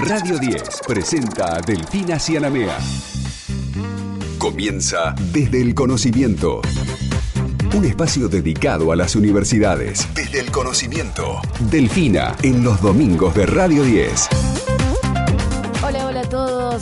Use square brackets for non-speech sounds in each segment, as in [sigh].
Radio 10 presenta a Delfina Cianamea. Comienza desde el conocimiento. Un espacio dedicado a las universidades. Desde el conocimiento. Delfina en los domingos de Radio 10.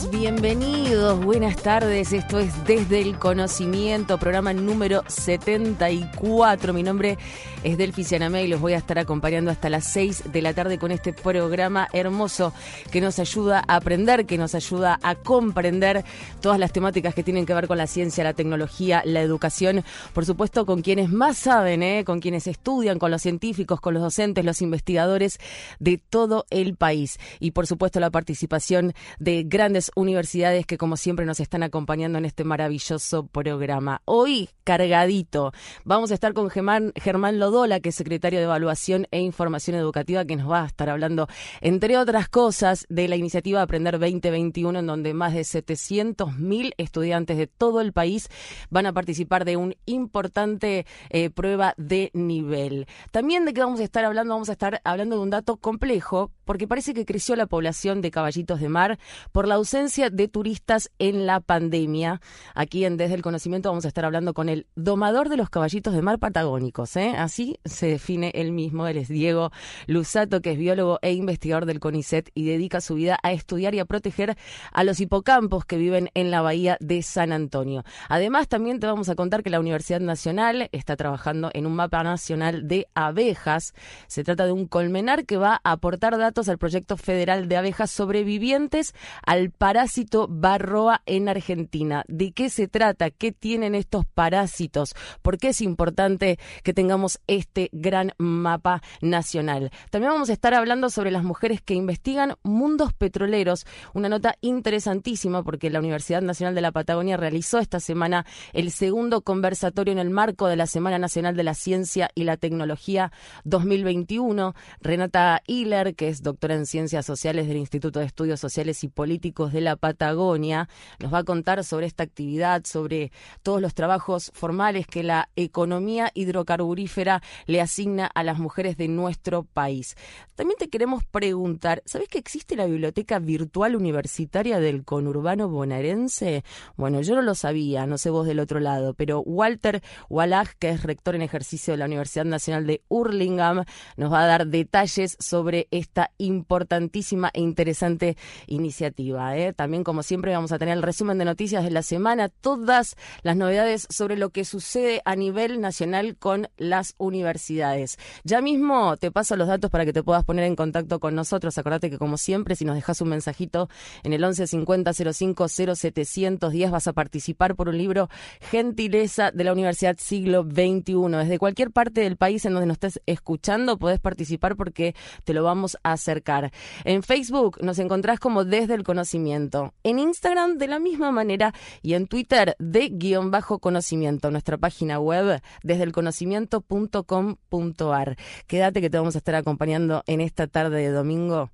Bienvenidos, buenas tardes. Esto es Desde el Conocimiento, programa número 74. Mi nombre es Delphi Cianamé y los voy a estar acompañando hasta las 6 de la tarde con este programa hermoso que nos ayuda a aprender, que nos ayuda a comprender todas las temáticas que tienen que ver con la ciencia, la tecnología, la educación. Por supuesto, con quienes más saben, ¿eh? con quienes estudian, con los científicos, con los docentes, los investigadores de todo el país. Y por supuesto, la participación de grandes universidades que como siempre nos están acompañando en este maravilloso programa. Hoy, cargadito, vamos a estar con Germán, Germán Lodola, que es secretario de Evaluación e Información Educativa, que nos va a estar hablando, entre otras cosas, de la iniciativa Aprender 2021, en donde más de 700.000 estudiantes de todo el país van a participar de un importante eh, prueba de nivel. También de qué vamos a estar hablando, vamos a estar hablando de un dato complejo, porque parece que creció la población de caballitos de mar por la ausencia de turistas en la pandemia. Aquí en Desde el Conocimiento vamos a estar hablando con el domador de los caballitos de mar patagónicos. ¿eh? Así se define él mismo. Él es Diego Lusato, que es biólogo e investigador del CONICET y dedica su vida a estudiar y a proteger a los hipocampos que viven en la bahía de San Antonio. Además, también te vamos a contar que la Universidad Nacional está trabajando en un mapa nacional de abejas. Se trata de un colmenar que va a aportar datos al proyecto federal de abejas sobrevivientes al parásito Barroa en Argentina. ¿De qué se trata? ¿Qué tienen estos parásitos? ¿Por qué es importante que tengamos este gran mapa nacional? También vamos a estar hablando sobre las mujeres que investigan mundos petroleros, una nota interesantísima porque la Universidad Nacional de la Patagonia realizó esta semana el segundo conversatorio en el marco de la Semana Nacional de la Ciencia y la Tecnología 2021. Renata Hiller, que es doctora en Ciencias Sociales del Instituto de Estudios Sociales y Políticos de la Patagonia, nos va a contar sobre esta actividad, sobre todos los trabajos formales que la economía hidrocarburífera le asigna a las mujeres de nuestro país. También te queremos preguntar, ¿sabes que existe la Biblioteca Virtual Universitaria del Conurbano Bonaerense? Bueno, yo no lo sabía, no sé vos del otro lado, pero Walter Wallach, que es rector en ejercicio de la Universidad Nacional de Hurlingham, nos va a dar detalles sobre esta importantísima e interesante iniciativa. ¿eh? También, como siempre, vamos a tener el resumen de noticias de la semana, todas las novedades sobre lo que sucede a nivel nacional con las universidades. Ya mismo te paso los datos para que te puedas poner en contacto con nosotros. Acordate que, como siempre, si nos dejas un mensajito en el 11 50 05 0710 vas a participar por un libro Gentileza de la Universidad Siglo XXI. Desde cualquier parte del país en donde nos estés escuchando, podés participar porque te lo vamos a acercar. En Facebook nos encontrás como Desde el Conocimiento. En Instagram de la misma manera y en Twitter de guion bajo conocimiento. Nuestra página web desde el conocimiento.com.ar. Quédate que te vamos a estar acompañando en esta tarde de domingo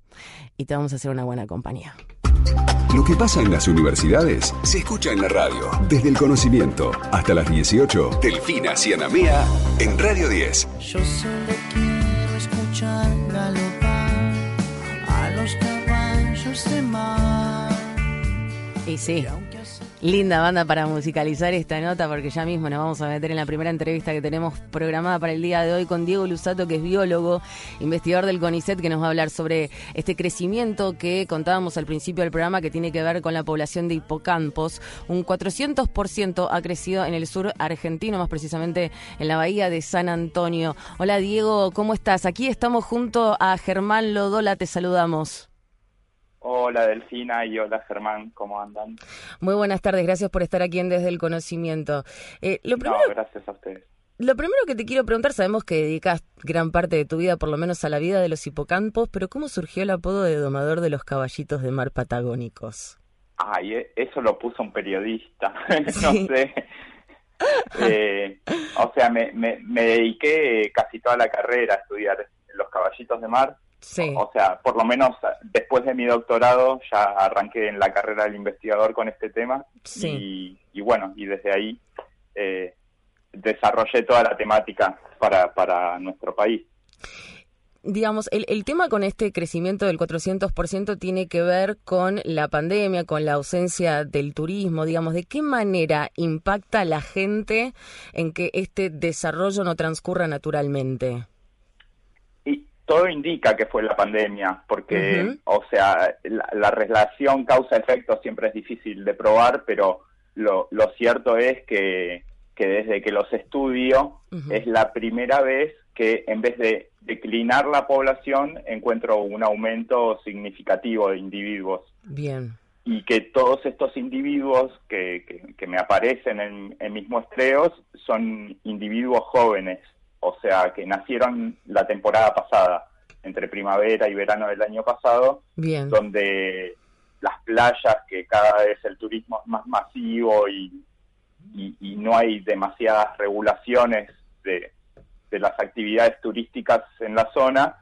y te vamos a hacer una buena compañía. Lo que pasa en las universidades se escucha en la radio. Desde el conocimiento hasta las 18. Delfina Cianamea en Radio 10. Yo solo Y sí. Linda banda para musicalizar esta nota porque ya mismo nos vamos a meter en la primera entrevista que tenemos programada para el día de hoy con Diego Lusato, que es biólogo, investigador del CONICET, que nos va a hablar sobre este crecimiento que contábamos al principio del programa que tiene que ver con la población de hipocampos. Un 400% ha crecido en el sur argentino, más precisamente en la bahía de San Antonio. Hola Diego, ¿cómo estás? Aquí estamos junto a Germán Lodola, te saludamos. Hola Delfina y hola Germán, ¿cómo andan? Muy buenas tardes, gracias por estar aquí en Desde el Conocimiento. Eh, lo primero, No, gracias a ustedes. Lo primero que te quiero preguntar, sabemos que dedicas gran parte de tu vida, por lo menos a la vida de los hipocampos, pero ¿cómo surgió el apodo de domador de los caballitos de mar patagónicos? Ay, e- eso lo puso un periodista, [laughs] no sé. Eh, o sea, me, me, me dediqué casi toda la carrera a estudiar los caballitos de mar. Sí. O sea, por lo menos después de mi doctorado ya arranqué en la carrera del investigador con este tema. Sí. Y, y bueno, y desde ahí eh, desarrollé toda la temática para, para nuestro país. digamos, el, el tema con este crecimiento del 400% tiene que ver con la pandemia, con la ausencia del turismo, digamos, ¿de qué manera impacta la gente en que este desarrollo no transcurra naturalmente? Todo indica que fue la pandemia, porque, o sea, la, relación causa-efecto siempre es difícil de probar, pero lo, lo cierto es que, que desde que los estudio es la primera vez que en vez de declinar la población encuentro un aumento significativo de individuos. Bien. Y que todos estos individuos que, que, me aparecen en, en mis muestreos son individuos jóvenes, o sea, que nacieron la temporada pasada, entre primavera y verano del año pasado, Bien. donde las playas, que cada vez el turismo es más masivo y, y, no hay demasiadas regulaciones de, de, las actividades turísticas en la zona,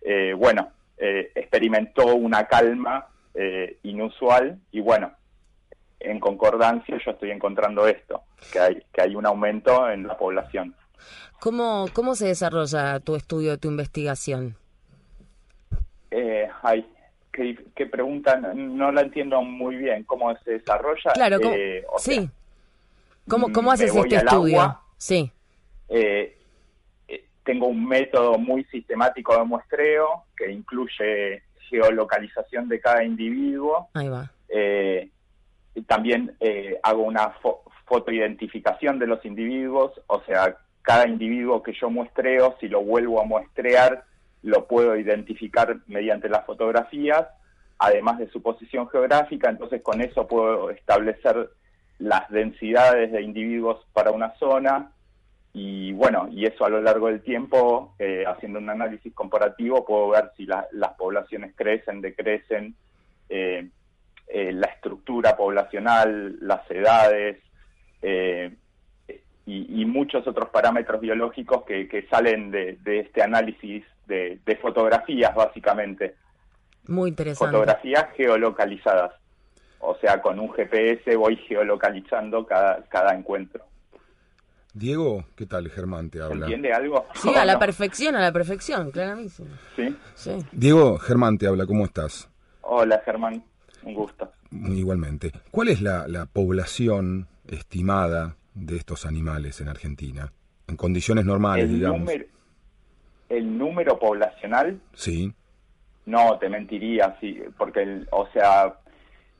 eh, bueno, eh, experimentó una calma eh, inusual y bueno, en concordancia yo estoy encontrando esto, que hay, que hay un aumento en la población. ¿Cómo, cómo se desarrolla tu estudio, tu investigación? Eh, ay, qué, qué pregunta, no, la entiendo muy bien. ¿Cómo se desarrolla? Claro, Eh, o sí. ¿Cómo, cómo me haces este estudio? agua. Sí, Eh, eh, tengo un método muy sistemático de muestreo que incluye geolocalización de cada individuo. ahí va. Eh, también eh, hago una fo- fotoidentificación de los individuos, o sea, cada individuo que yo muestreo, si lo vuelvo a muestrear, lo puedo identificar mediante las fotografías, además de su posición geográfica, entonces con eso puedo establecer las densidades de individuos para una zona. Y bueno, y eso a lo largo del tiempo, eh, haciendo un análisis comparativo, puedo ver si la- las poblaciones crecen, decrecen, eh, eh, la estructura poblacional, las edades y, y muchos otros parámetros biológicos que, que salen de, de este análisis de, de fotografías, básicamente. Muy interesante. Fotografías geolocalizadas. O sea, con un GPS voy geolocalizando cada, cada encuentro. Diego, ¿qué tal? Germán te ¿Se habla. entiende algo? Sí, a la ¿No? perfección, a la perfección, clarísimo. ¿Sí? Sí. Diego, Germán te habla, ¿cómo estás? Hola, Germán. Un gusto. Igualmente. ¿Cuál es la, la población estimada de estos animales en Argentina? En condiciones normales, El digamos. número, el número poblacional Sí. No, te mentiría, sí, porque, el- o sea,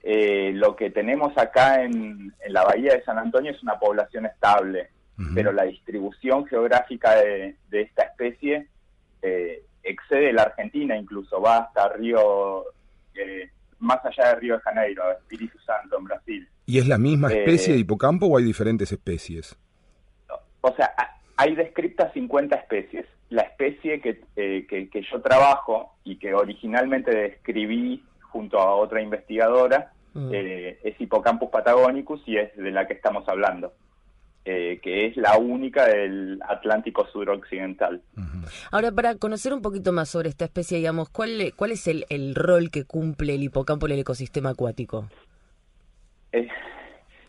eh, lo que tenemos acá en, en la bahía de San Antonio es una población estable, pero la distribución geográfica de, de esta especie eh, excede la Argentina, incluso va hasta Río, eh, más allá de Río de Janeiro, Espíritu Santo, en Brasil. ¿Y es la misma Eh, especie de hipocampo o hay diferentes especies? O sea, ha- hay descritas 50 especies. La especie que, eh, que, que yo trabajo y que originalmente describí junto a otra investigadora Mm. eh, es Hippocampus patagonicus y es de la que estamos hablando, eh, que es la única del Atlántico suroccidental. Ahora, para conocer un poquito más sobre esta especie, digamos, ¿cuál, cuál es el, el rol que cumple el hipocampo en el ecosistema acuático? Eh,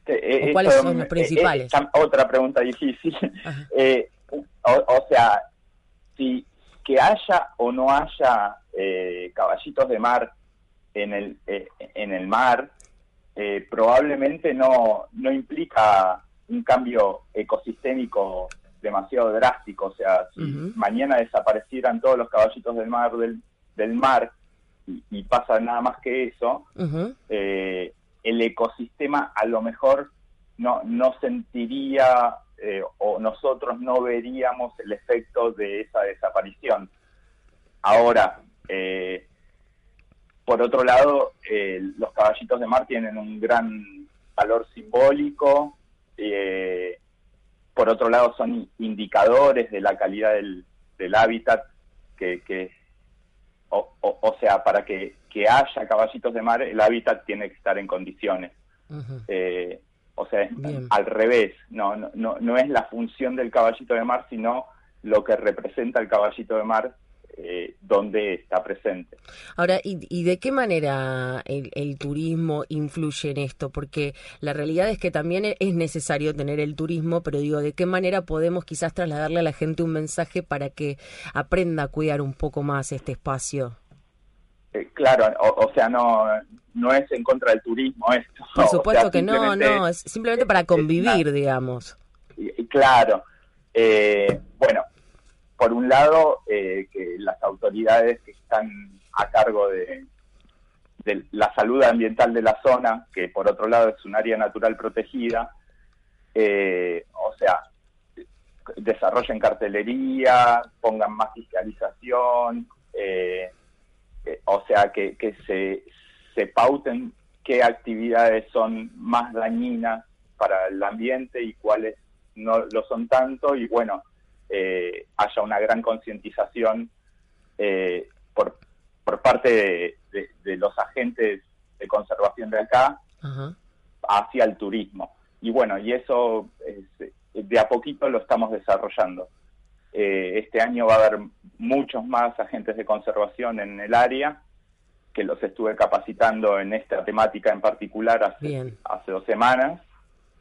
eh, ¿O cuáles esto, son los principales? eh, otra pregunta difícil. [laughs] O, o sea, si que haya o no haya eh, caballitos de mar en el en el mar probablemente no no implica un cambio ecosistémico demasiado drástico. O sea, si mañana desaparecieran todos los caballitos del mar del, del mar y, y pasa nada más que eso, Ujú. eh, el ecosistema a lo mejor no, no sentiría eh, o nosotros no veríamos el efecto de esa desaparición. Ahora, eh, por otro lado, eh, los caballitos de mar tienen un gran valor simbólico, eh, por otro lado son indicadores de la calidad del, del hábitat que, que o, o- o sea, para que, que haya caballitos de mar, el hábitat tiene que estar en condiciones. Eh, o sea, es al revés, no, no, no, no es la función del caballito de mar, sino lo que representa el caballito de mar eh, donde está presente. Ahora, ¿y, de qué manera el, turismo influye en esto? Porque la realidad es que también es necesario tener el turismo, pero digo, ¿de qué manera podemos quizás trasladarle a la gente un mensaje para que aprenda a cuidar un poco más este espacio? Eh, claro, o, sea, no, no es en contra del turismo esto. Por [laughs] supuesto que no, no, es simplemente para convivir, digamos. Claro. Eh, bueno, por un lado, eh, que las autoridades que están a cargo de, la salud ambiental de la zona, que por otro lado es un área natural protegida, eh, o sea, desarrollen cartelería, pongan más fiscalización, eh, o sea, que, se, se pauten qué actividades son más dañinas para el ambiente y cuáles no lo son tanto, y bueno, eh, haya una gran concientización eh, por, por parte de, los agentes de conservación de acá hacia el turismo. Y bueno, y eso de a poquito lo estamos desarrollando. Eh, este año va a haber muchos más agentes de conservación en el área, que los estuve capacitando en esta temática en particular hace, hace dos semanas.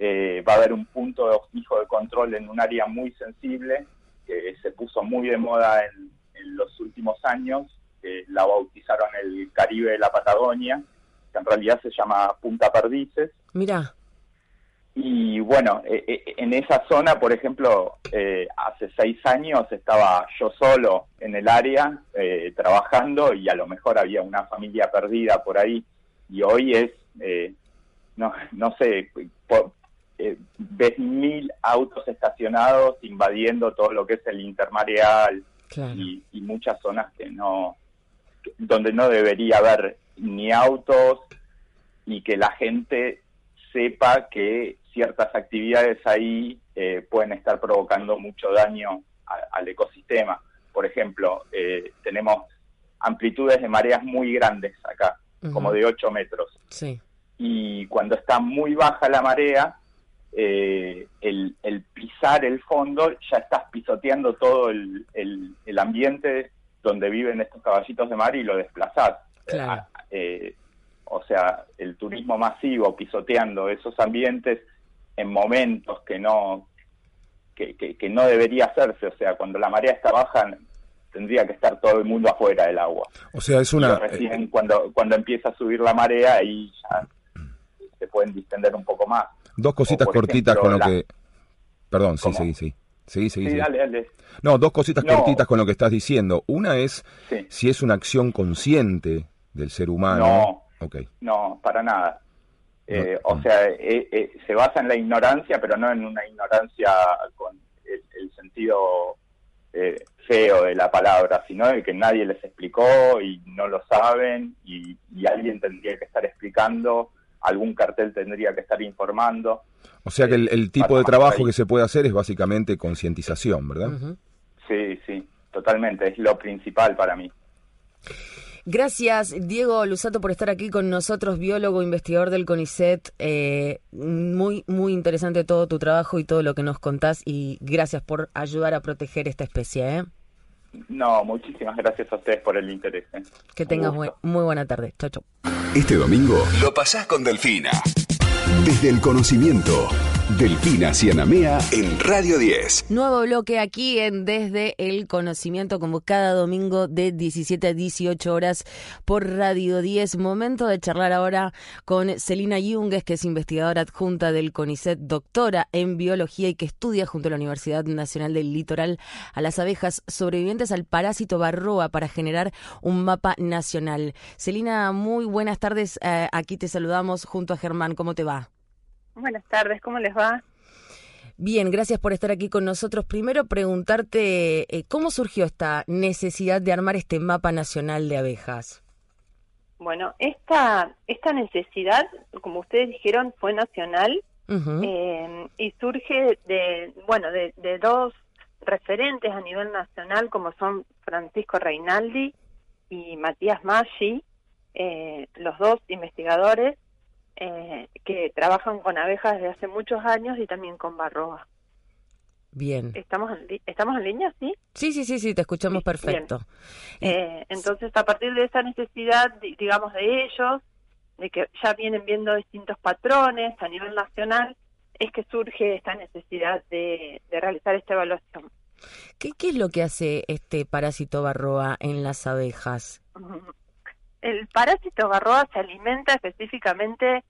va a haber un punto fijo de control en un área muy sensible que se puso muy de moda en, los últimos años, la bautizaron el Caribe de la Patagonia, que en realidad se llama Punta Perdices. Mira. Y bueno, eh, eh, en esa zona, por ejemplo, eh, hace seis años estaba yo solo en el área trabajando y a lo mejor había una familia perdida por ahí. Y hoy es, no, no sé, por, eh, ves mil autos estacionados invadiendo todo lo que es el intermareal y, muchas zonas que no donde no debería haber ni autos y que la gente sepa que ciertas actividades ahí eh, pueden estar provocando mucho daño al ecosistema. Por ejemplo, eh, tenemos amplitudes de mareas muy grandes acá, como de 8 metros. Y cuando está muy baja la marea, eh, el, pisar el fondo, ya estás pisoteando todo el, ambiente donde viven estos caballitos de mar y lo desplazás. Eh, o sea, el turismo masivo pisoteando esos ambientes en momentos que no que, que, no debería hacerse. O sea, cuando la marea está baja tendría que estar todo el mundo afuera del agua. O sea, es una... recién cuando, cuando empieza a subir la marea ahí ya se pueden distender un poco más. Dos cositas cortitas con lo que... Perdón, sí, sí, sí. Sí, sí, sí. Dale, dale. No, dos cositas cortitas con lo que estás diciendo. Una es si es una acción consciente del ser humano. No, okay. no para nada. Eh, o sea, eh, eh, se basa en la ignorancia, pero no en una ignorancia con el, sentido feo de la palabra, sino de que nadie les explicó y no lo saben y alguien tendría que estar explicando algún cartel tendría que estar informando. O sea que el, eh, tipo de trabajo que se puede hacer es básicamente concientización, ¿verdad? Sí, sí, totalmente, es lo principal para mí. Gracias, Diego Lusato, por estar aquí con nosotros, biólogo, investigador del CONICET. Eh, muy, muy interesante todo tu trabajo y todo lo que nos contás y gracias por ayudar a proteger esta especie. ¿eh? No, muchísimas gracias a ustedes por el interés. ¿eh? Que tengas muy, muy buena tarde. Chau, chau. Este domingo lo pasás con Delfina. Desde el conocimiento, Delfina Cianamea en Radio 10. Nuevo bloque aquí en Desde el Conocimiento, como cada domingo de 17 a 18 horas por Radio 10. Momento de charlar ahora con Celina Yungues, que es investigadora adjunta del CONICET, doctora en biología y que estudia junto a la Universidad Nacional del Litoral a las abejas sobrevivientes al parásito barroa para generar un mapa nacional. Celina, muy buenas tardes. Eh, aquí te saludamos junto a Germán. ¿Cómo te va? Buenas tardes, ¿cómo les va? Bien, gracias por estar aquí con nosotros. Primero preguntarte, eh, ¿cómo surgió esta necesidad de armar este mapa nacional de abejas? Bueno, esta, esta necesidad, como ustedes dijeron, fue nacional eh, y surge de, bueno, de, dos referentes a nivel nacional como son Francisco Reinaldi y Matías Maggi, eh, los dos investigadores eh, que trabajan con abejas desde hace muchos años y también con barroa. Bien. ¿Estamos en, ¿Estamos en línea, sí? Sí, sí, sí, sí, te escuchamos perfecto. Eh, entonces, a partir de esa necesidad, digamos, de ellos, de que ya vienen viendo distintos patrones a nivel nacional, es que surge esta necesidad de, realizar esta evaluación. ¿Qué, ¿Qué, es lo que hace este parásito barroa en las abejas? El parásito barroa se alimenta específicamente,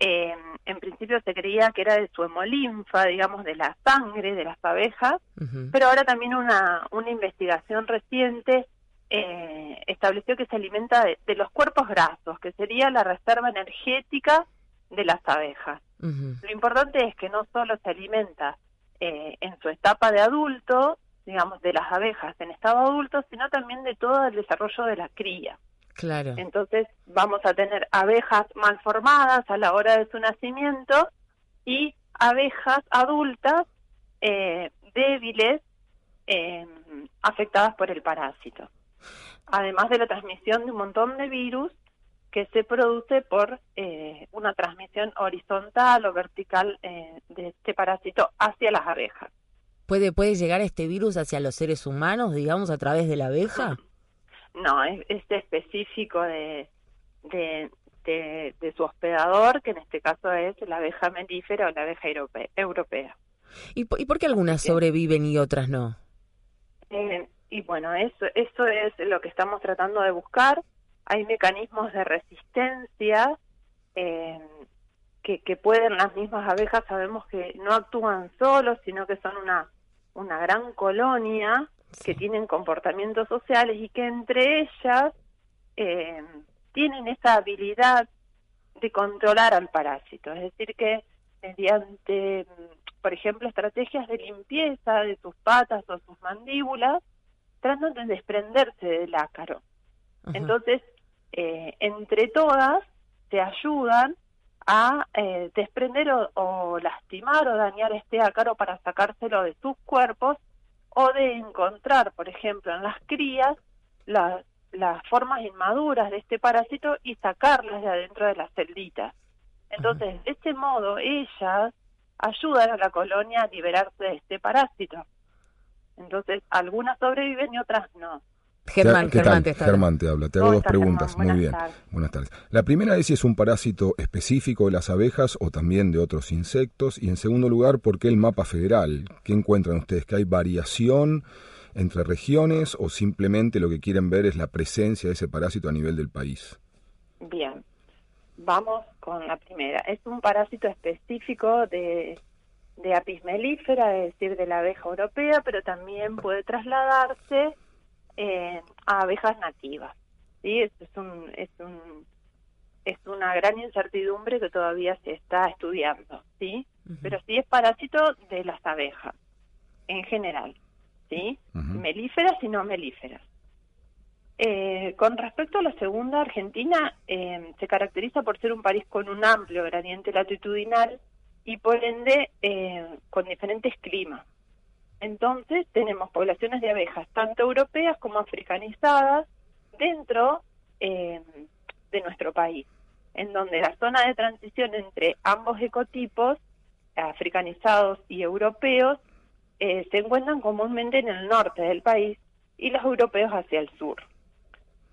eh, en principio se creía que era de su hemolinfa, digamos, de la sangre de las abejas, pero ahora también una, una investigación reciente eh, estableció que se alimenta de, los cuerpos grasos, que sería la reserva energética de las abejas. Lo importante es que no solo se alimenta eh, en su etapa de adulto, digamos, de las abejas en estado adulto, sino también de todo el desarrollo de la cría. Claro. Entonces vamos a tener abejas malformadas a la hora de su nacimiento y abejas adultas eh, débiles eh, afectadas por el parásito. Además de la transmisión de un montón de virus que se produce por eh, una transmisión horizontal o vertical eh, de este parásito hacia las abejas. ¿Puede, ¿Puede llegar este virus hacia los seres humanos, digamos, a través de la abeja? [laughs] No, es, específico de, de, de, su hospedador, que en este caso es la abeja melífera o la abeja europea. ¿Y, ¿Y por qué algunas sobreviven y otras no? Eh, y bueno, eso, eso es lo que estamos tratando de buscar hay mecanismos de resistencia eh, que, que, pueden las mismas abejas, sabemos que no actúan solos, sino que son una, una gran colonia que tienen comportamientos sociales y que entre ellas eh, tienen esa habilidad de controlar al parásito, es decir, que mediante, por ejemplo, estrategias de limpieza de sus patas o sus mandíbulas, tratan de desprenderse del ácaro. Entonces, eh, entre todas se ayudan a eh, desprender o, lastimar o dañar este ácaro para sacárselo de sus cuerpos o de encontrar, por ejemplo, en las crías las, las formas inmaduras de este parásito y sacarlas de adentro de las celditas. Entonces, de este modo, ellas ayudan a la colonia a liberarse de este parásito. Entonces, algunas sobreviven y otras no. Germán, Germán, te, Germán te habla. Te hago dos preguntas. Muy bien. Buenas tardes. La primera es si es un parásito específico de las abejas o también de otros insectos. Y en segundo lugar, ¿por qué el mapa federal? ¿Qué encuentran ustedes? ¿Que hay variación entre regiones o simplemente lo que quieren ver es la presencia de ese parásito a nivel del país? Bien. Vamos con la primera. Es un parásito específico de, de apis mellifera, es decir, de la abeja europea, pero también puede trasladarse eh, a abejas nativas. ¿sí? es, un, es, un, es una gran incertidumbre que todavía se está estudiando, ¿sí? Pero sí es parásito de las abejas, en general, ¿sí? Melíferas y no melíferas. Eh, con respecto a la segunda, Argentina eh, se caracteriza por ser un país con un amplio gradiente latitudinal y por ende con diferentes climas. Entonces tenemos poblaciones de abejas, tanto europeas como africanizadas, dentro eh, de nuestro país, en donde la zona de transición entre ambos ecotipos, africanizados y europeos, eh, se encuentran comúnmente en el norte del país y los europeos hacia el sur.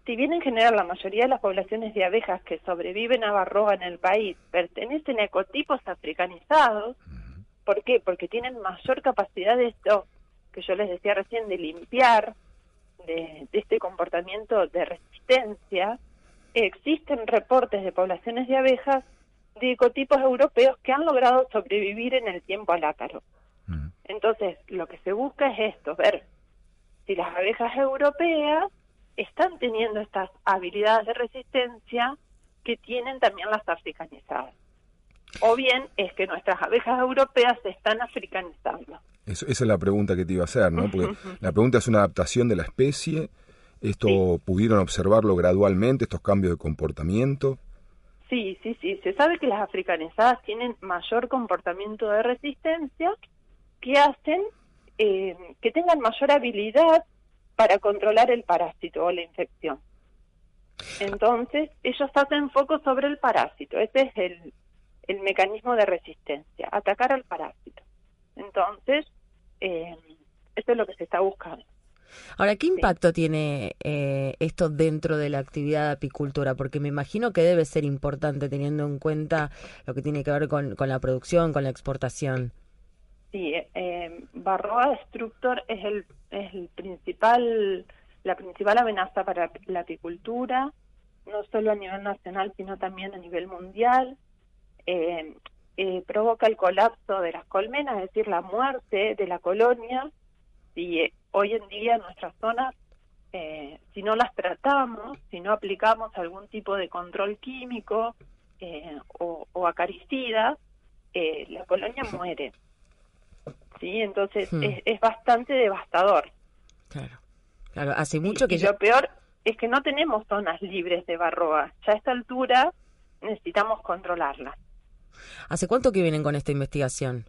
Si bien en general la mayoría de las poblaciones de abejas que sobreviven a Barroa en el país pertenecen a ecotipos africanizados, ¿Por qué? Porque tienen mayor capacidad de esto que yo les decía recién, de limpiar de, este comportamiento de resistencia. Existen reportes de poblaciones de abejas de ecotipos europeos que han logrado sobrevivir en el tiempo al ácaro. Mm. Entonces, lo que se busca es esto, ver si las abejas europeas están teniendo estas habilidades de resistencia que tienen también las africanizadas o bien es que nuestras abejas europeas se están africanizando. esa es la pregunta que te iba a hacer, ¿no? Porque [laughs] la pregunta es una adaptación de la especie. ¿Esto pudieron observarlo gradualmente, estos cambios de comportamiento? Sí, sí, sí. Se sabe que las africanizadas tienen mayor comportamiento de resistencia que hacen eh, que tengan mayor habilidad para controlar el parásito o la infección. Entonces, ellos hacen foco sobre el parásito. Ese es el, el mecanismo de resistencia, atacar al parásito. Entonces, eh, eso es lo que se está buscando. Ahora, ¿qué impacto tiene eh, esto dentro de la actividad de apicultura? Porque me imagino que debe ser importante teniendo en cuenta lo que tiene que ver con, la producción, con la exportación. Sí, eh, Barroa Destructor es el, es el principal, la principal amenaza para la apicultura, no solo a nivel nacional, sino también a nivel mundial. Eh, eh, provoca el colapso de las colmenas, es decir, la muerte de la colonia. Y eh, hoy en día nuestras zonas, eh, si no las tratamos, si no aplicamos algún tipo de control químico o, acaricida, la colonia muere. ¿Sí? Entonces hmm. es, bastante devastador. Claro. Claro, hace mucho que y lo peor es que no tenemos zonas libres de barroa. Ya a esta altura necesitamos controlarlas. ¿Hace cuánto que vienen con esta investigación?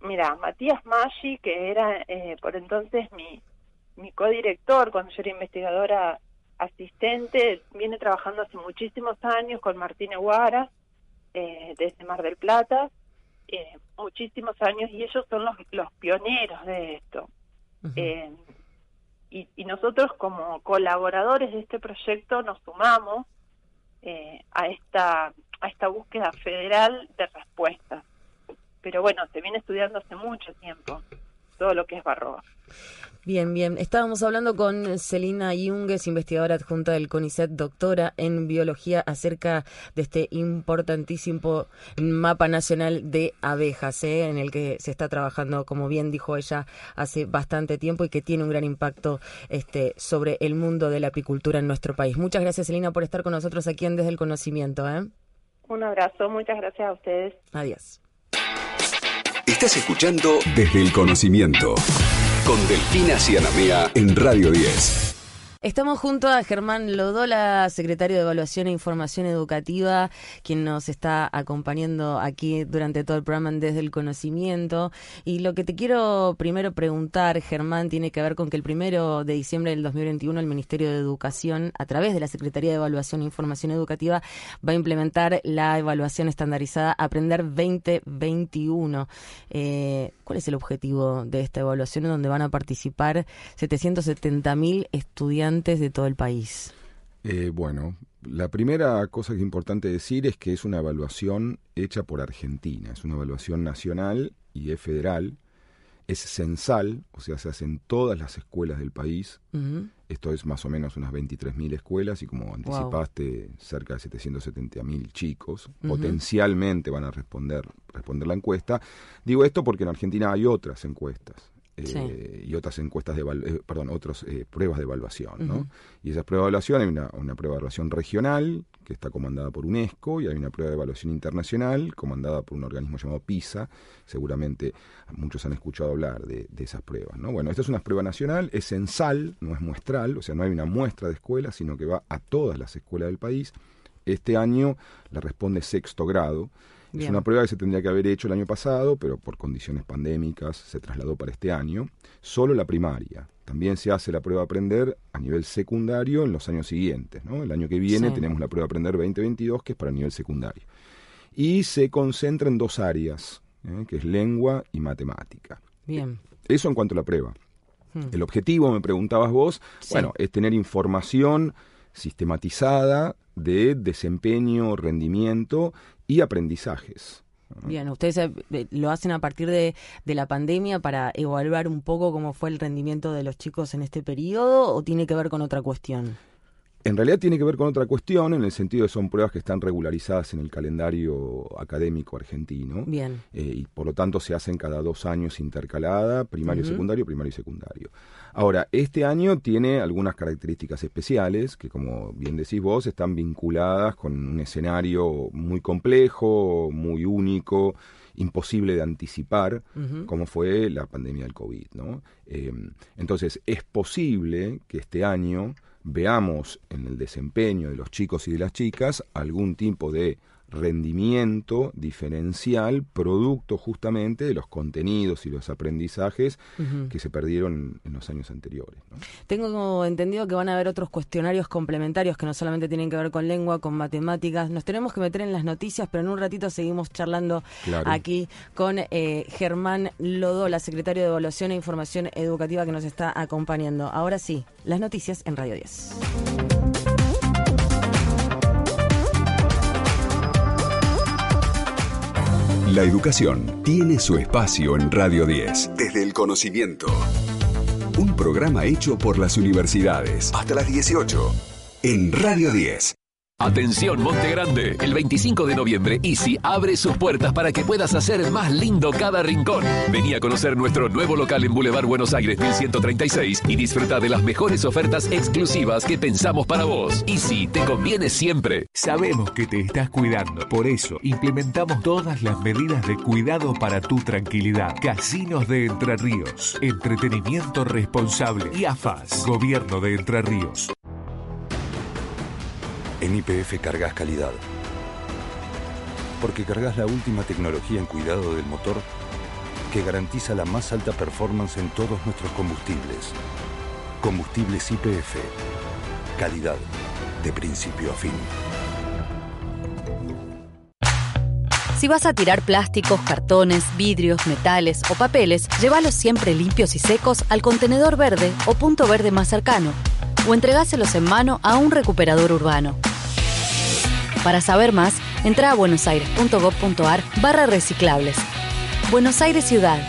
mira, Matías Maggi, que era eh, por entonces mi, mi codirector cuando yo era investigadora asistente, viene trabajando hace muchísimos años con Martín Eguara, eh, desde Mar del Plata, eh, muchísimos años, y ellos son los, los pioneros de esto. Eh, y, y, nosotros como colaboradores de este proyecto nos sumamos a esta a esta búsqueda federal de respuestas. Pero bueno, se viene estudiando hace mucho tiempo todo lo que es Barroa. Bien, bien. Estábamos hablando con Celina Yungues, investigadora adjunta del CONICET, doctora en biología, acerca de este importantísimo mapa nacional de abejas, ¿eh? en el que se está trabajando, como bien dijo ella, hace bastante tiempo y que tiene un gran impacto este, sobre el mundo de la apicultura en nuestro país. Muchas gracias, Celina, por estar con nosotros aquí en Desde el Conocimiento. ¿eh? Un abrazo, muchas gracias a ustedes. Adiós. Estás escuchando Desde el Conocimiento con Delfina Cianamea en Radio 10. Estamos junto a Germán Lodola, secretario de Evaluación e Información Educativa, quien nos está acompañando aquí durante todo el programa desde el conocimiento. Y lo que te quiero primero preguntar, Germán, tiene que ver con que el primero de diciembre del 2021 el Ministerio de Educación, a través de la Secretaría de Evaluación e Información Educativa, va a implementar la evaluación estandarizada Aprender 2021. Eh, ¿Cuál es el objetivo de esta evaluación en donde van a participar 770.000 estudiantes? De todo el país? Eh, bueno, la primera cosa que es importante decir es que es una evaluación hecha por Argentina, es una evaluación nacional y es federal, es censal, o sea, se hace en todas las escuelas del país. Esto es más o menos unas 23.000 escuelas y como anticipaste, cerca de 770.000 chicos potencialmente van a responder, responder la encuesta. Digo esto porque en Argentina hay otras encuestas. Eh, y otras encuestas de eh, perdón, otras eh, pruebas de evaluación, ¿no? Y esas pruebas de evaluación, hay una, una, prueba de evaluación regional que está comandada por UNESCO y hay una prueba de evaluación internacional comandada por un organismo llamado PISA. Seguramente muchos han escuchado hablar de, de esas pruebas, ¿no? Bueno, esta es una prueba nacional, es censal, no es muestral, o sea, no hay una muestra de escuelas, sino que va a todas las escuelas del país. Este año la responde sexto grado. Es una prueba que se tendría que haber hecho el año pasado, pero por condiciones pandémicas se trasladó para este año. Solo la primaria. También se hace la prueba Aprender a nivel secundario en los años siguientes. ¿no? El año que viene tenemos la prueba Aprender 2022, que es para nivel secundario. Y se concentra en dos áreas, ¿eh? que es lengua y matemática. Bien. Eso en cuanto a la prueba. Hmm. El objetivo, me preguntabas vos, bueno, es tener información sistematizada de desempeño, rendimiento y aprendizajes. Bien, ustedes eh, lo hacen a partir de, de, la pandemia para evaluar un poco cómo fue el rendimiento de los chicos en este periodo o tiene que ver con otra cuestión? En realidad tiene que ver con otra cuestión, en el sentido de que son pruebas que están regularizadas en el calendario académico argentino. Bien. Eh, y por lo tanto se hacen cada dos años intercalada, primario, secundario, primario y secundario. Ahora, este año tiene algunas características especiales que, como bien decís vos, están vinculadas con un escenario muy complejo, muy único, imposible de anticipar, como fue la pandemia del COVID. ¿no? Eh, entonces, es posible que este año veamos en el desempeño de los chicos y de las chicas algún tipo de rendimiento diferencial producto justamente de los contenidos y los aprendizajes que se perdieron en los años anteriores. Tengo entendido que van a haber otros cuestionarios complementarios que no solamente tienen que ver con lengua, con matemáticas. Nos tenemos que meter en las noticias, pero en un ratito seguimos charlando aquí con eh, Germán Lodola, secretario de Evaluación e Información Educativa que nos está acompañando. Ahora sí, las noticias en Radio 10. La educación tiene su espacio en Radio 10, desde el conocimiento. Un programa hecho por las universidades hasta las 18 en Radio 10. Atención Monte Grande, el 25 de noviembre Easy abre sus puertas para que puedas hacer más lindo cada rincón. Vení a conocer nuestro nuevo local en Boulevard Buenos Aires 1136 y disfruta de las mejores ofertas exclusivas que pensamos para vos. Easy te conviene siempre. Sabemos que te estás cuidando, por eso implementamos todas las medidas de cuidado para tu tranquilidad. Casinos de Entre Ríos, entretenimiento responsable y AFAS, Gobierno de Entre Ríos. En IPF cargas calidad. Porque cargas la última tecnología en cuidado del motor que garantiza la más alta performance en todos nuestros combustibles. Combustibles IPF. Calidad de principio a fin. Si vas a tirar plásticos, cartones, vidrios, metales o papeles, llévalos siempre limpios y secos al contenedor verde o punto verde más cercano o entregáselos en mano a un recuperador urbano. Para saber más, entra a buenosaires.gov.ar barra reciclables. Buenos Aires Ciudad.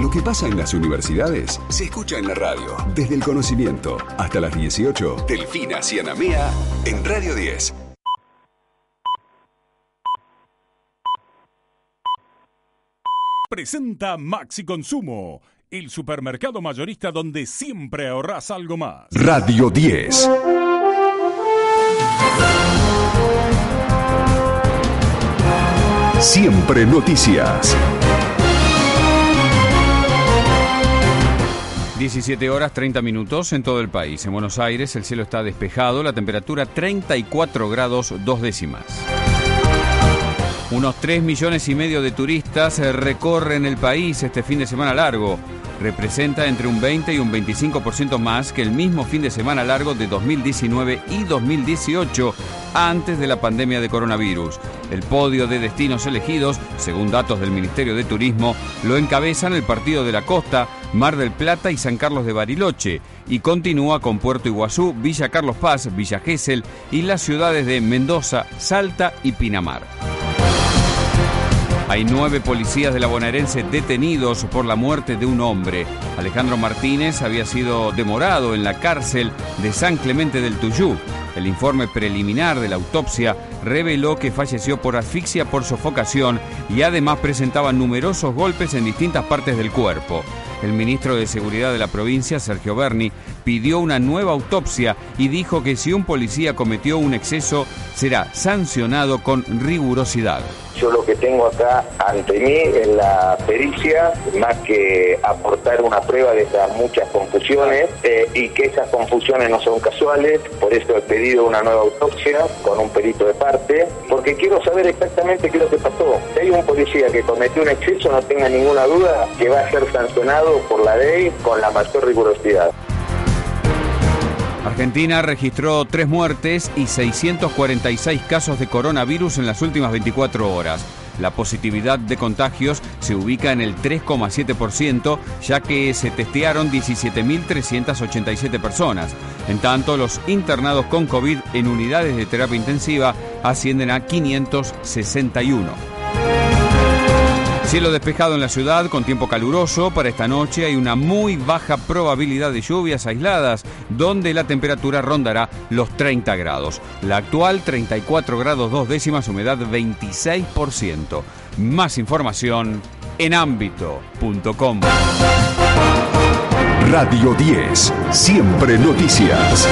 Lo que pasa en las universidades se escucha en la radio. Desde el conocimiento hasta las 18, Delfina Cianamea en Radio 10. Presenta Maxi Consumo el supermercado mayorista donde siempre ahorras algo más. Radio 10. Siempre noticias. 17 horas 30 minutos en todo el país. En Buenos Aires el cielo está despejado, la temperatura 34 grados dos décimas. Unos 3 millones y medio de turistas recorren el país este fin de semana largo representa entre un 20 y un 25% más que el mismo fin de semana largo de 2019 y 2018 antes de la pandemia de coronavirus. El podio de destinos elegidos, según datos del Ministerio de Turismo, lo encabezan el Partido de la Costa, Mar del Plata y San Carlos de Bariloche, y continúa con Puerto Iguazú, Villa Carlos Paz, Villa Gesell y las ciudades de Mendoza, Salta y Pinamar. Hay nueve policías de la bonaerense detenidos por la muerte de un hombre. Alejandro Martínez había sido demorado en la cárcel de San Clemente del Tuyú. El informe preliminar de la autopsia reveló que falleció por asfixia por sofocación y además presentaba numerosos golpes en distintas partes del cuerpo. El ministro de Seguridad de la provincia, Sergio Berni, pidió una nueva autopsia y dijo que si un policía cometió un exceso, será sancionado con rigurosidad. Yo lo que tengo acá ante mí es la pericia, más que aportar una prueba de estas muchas confusiones eh, y que esas confusiones no son casuales, por eso he pedido una nueva autopsia con un perito de parte, porque quiero saber exactamente qué es lo que pasó. Si hay un policía que cometió un exceso, no tenga ninguna duda que va a ser sancionado por la ley con la mayor rigurosidad. Argentina registró tres muertes y 646 casos de coronavirus en las últimas 24 horas. La positividad de contagios se ubica en el 3,7%, ya que se testearon 17.387 personas. En tanto, los internados con COVID en unidades de terapia intensiva ascienden a 561. Cielo despejado en la ciudad con tiempo caluroso. Para esta noche hay una muy baja probabilidad de lluvias aisladas, donde la temperatura rondará los 30 grados. La actual 34 grados dos décimas, humedad 26%. Más información en ámbito.com. Radio 10, siempre noticias.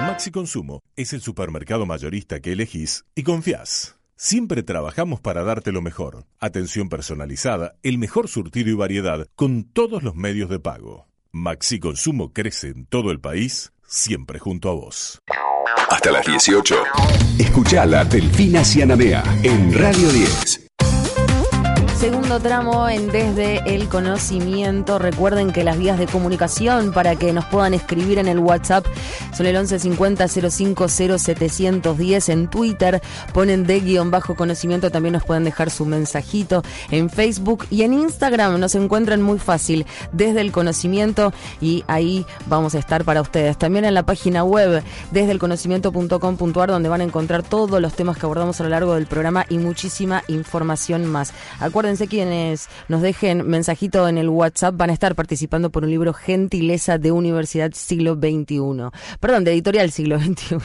Maxi Consumo es el supermercado mayorista que elegís y confías. Siempre trabajamos para darte lo mejor. Atención personalizada, el mejor surtido y variedad con todos los medios de pago. Maxi Consumo crece en todo el país, siempre junto a vos. Hasta las 18. Escuchala Delfina Cianamea en Radio 10. Segundo tramo en Desde el Conocimiento. Recuerden que las vías de comunicación para que nos puedan escribir en el WhatsApp son el 1150 050710 en Twitter. Ponen de guion bajo conocimiento. También nos pueden dejar su mensajito en Facebook y en Instagram. Nos encuentran muy fácil desde el conocimiento y ahí vamos a estar para ustedes. También en la página web desde el conocimiento.com.ar donde van a encontrar todos los temas que abordamos a lo largo del programa y muchísima información más. Acuérdense quienes nos dejen mensajito en el WhatsApp van a estar participando por un libro Gentileza de Universidad Siglo XXI. Perdón, de Editorial Siglo [laughs] XXI.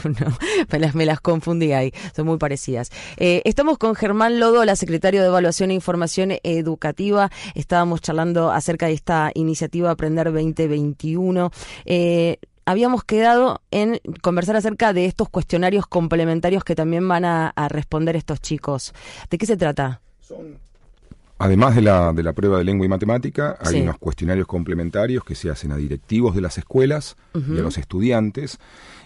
me, las, confundí ahí, son muy parecidas. Eh, estamos con Germán Lodo, la secretario de Evaluación e Información Educativa. Estábamos charlando acerca de esta iniciativa Aprender 2021. Eh, habíamos quedado en conversar acerca de estos cuestionarios complementarios que también van a, a responder estos chicos. ¿De qué se trata? Son Además de la, de la prueba de lengua y matemática, hay unos cuestionarios complementarios que se hacen a directivos de las escuelas y a los estudiantes.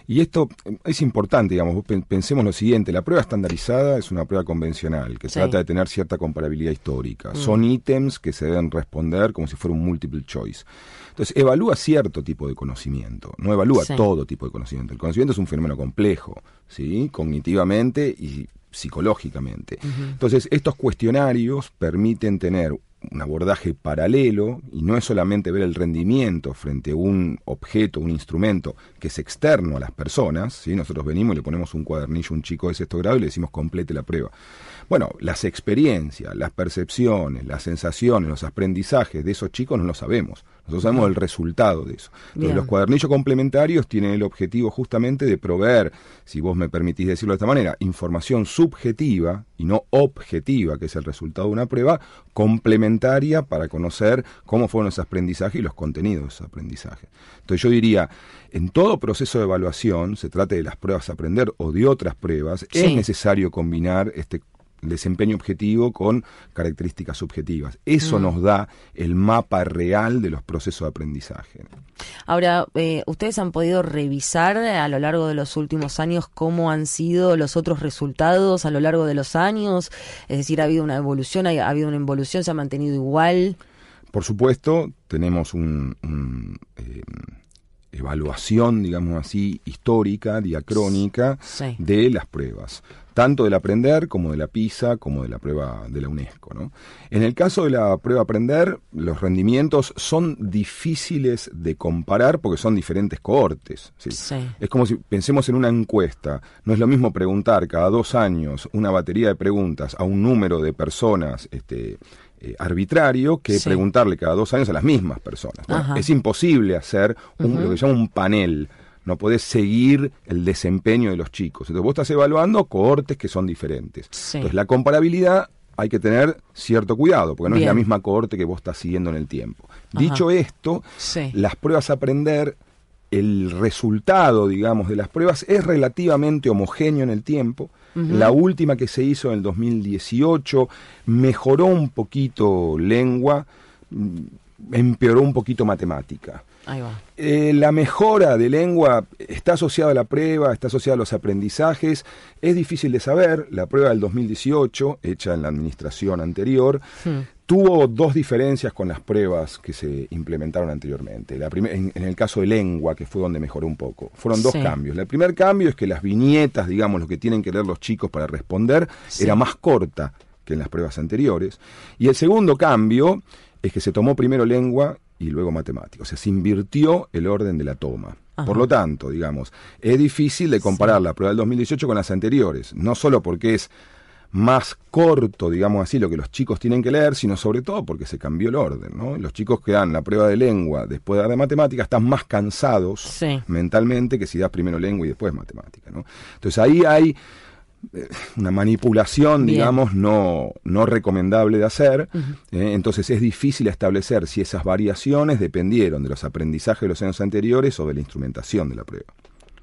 Y esto es importante, digamos, pensemos lo siguiente, la prueba estandarizada es una prueba convencional que trata de tener cierta comparabilidad histórica. Mm. Son ítems que se deben responder como si fuera un multiple choice. Entonces, evalúa cierto tipo de conocimiento, no evalúa todo tipo de conocimiento. El conocimiento es un fenómeno complejo, ¿sí? Cognitivamente y psicológicamente. Entonces, estos cuestionarios permiten tener un abordaje paralelo y no es solamente ver el rendimiento frente a un objeto, un instrumento que es externo a las personas, ¿sí? nosotros venimos y le ponemos un cuadernillo a un chico de sexto grado y le decimos complete la prueba. Bueno, las experiencias, las percepciones, las sensaciones, los aprendizajes de esos chicos no lo sabemos. Nosotros sabemos el resultado de eso. Entonces, los cuadernillos complementarios tienen el objetivo justamente de proveer, si vos me permitís decirlo de esta manera, información subjetiva y no objetiva, que es el resultado de una prueba, complementaria para conocer cómo fueron esos aprendizajes y los contenidos de esos aprendizajes. Entonces yo diría, en todo proceso de evaluación, se trate de las pruebas a aprender o de otras pruebas, es necesario combinar este desempeño objetivo con características subjetivas. Eso mm. nos da el mapa real de los procesos de aprendizaje. Ahora, eh, ¿ustedes han podido revisar a lo largo de los últimos años cómo han sido los otros resultados a lo largo de los años? Es decir, ¿ha habido una evolución? ¿Ha, habido una involución? ¿Se ha mantenido igual? Por supuesto, tenemos un... Eh, evaluación, digamos así, histórica, diacrónica de las pruebas tanto del aprender como de la PISA, como de la prueba de la UNESCO. ¿no? En el caso de la prueba aprender, los rendimientos son difíciles de comparar porque son diferentes cohortes. Es como si pensemos en una encuesta. No es lo mismo preguntar cada dos años una batería de preguntas a un número de personas este, eh, arbitrario que preguntarle cada dos años a las mismas personas. es imposible hacer un, lo que se llama un panel no podés seguir el desempeño de los chicos. Entonces vos estás evaluando cohortes que son diferentes. Entonces la comparabilidad hay que tener cierto cuidado, porque no es la misma cohorte que vos estás siguiendo en el tiempo. Dicho esto, las pruebas a aprender, el resultado, digamos, de las pruebas es relativamente homogéneo en el tiempo. La última que se hizo en el 2018 mejoró un poquito lengua, mm, empeoró un poquito matemática. Eh, la mejora de lengua está asociada a la prueba, está asociada a los aprendizajes. Es difícil de saber. La prueba del 2018, hecha en la administración anterior, tuvo dos diferencias con las pruebas que se implementaron anteriormente. La en, el caso de lengua, que fue donde mejoró un poco, fueron dos cambios. El primer cambio es que las viñetas, digamos, lo que tienen que leer los chicos para responder, era más corta que en las pruebas anteriores. Y el segundo cambio es que se tomó primero lengua y luego matemáticas. O sea, se invirtió el orden de la toma. Por lo tanto, digamos, es difícil de comparar la prueba del 2018 con las anteriores, no solo porque es más corto, digamos así, lo que los chicos tienen que leer, sino sobre todo porque se cambió el orden, ¿no? Los chicos que dan la prueba de lengua después de la de matemática están más cansados mentalmente que si das primero lengua y después matemática, ¿no? Entonces ahí hay una manipulación, digamos, no, no recomendable de hacer. Eh, entonces es difícil establecer si esas variaciones dependieron de los aprendizajes de los años anteriores o de la instrumentación de la prueba.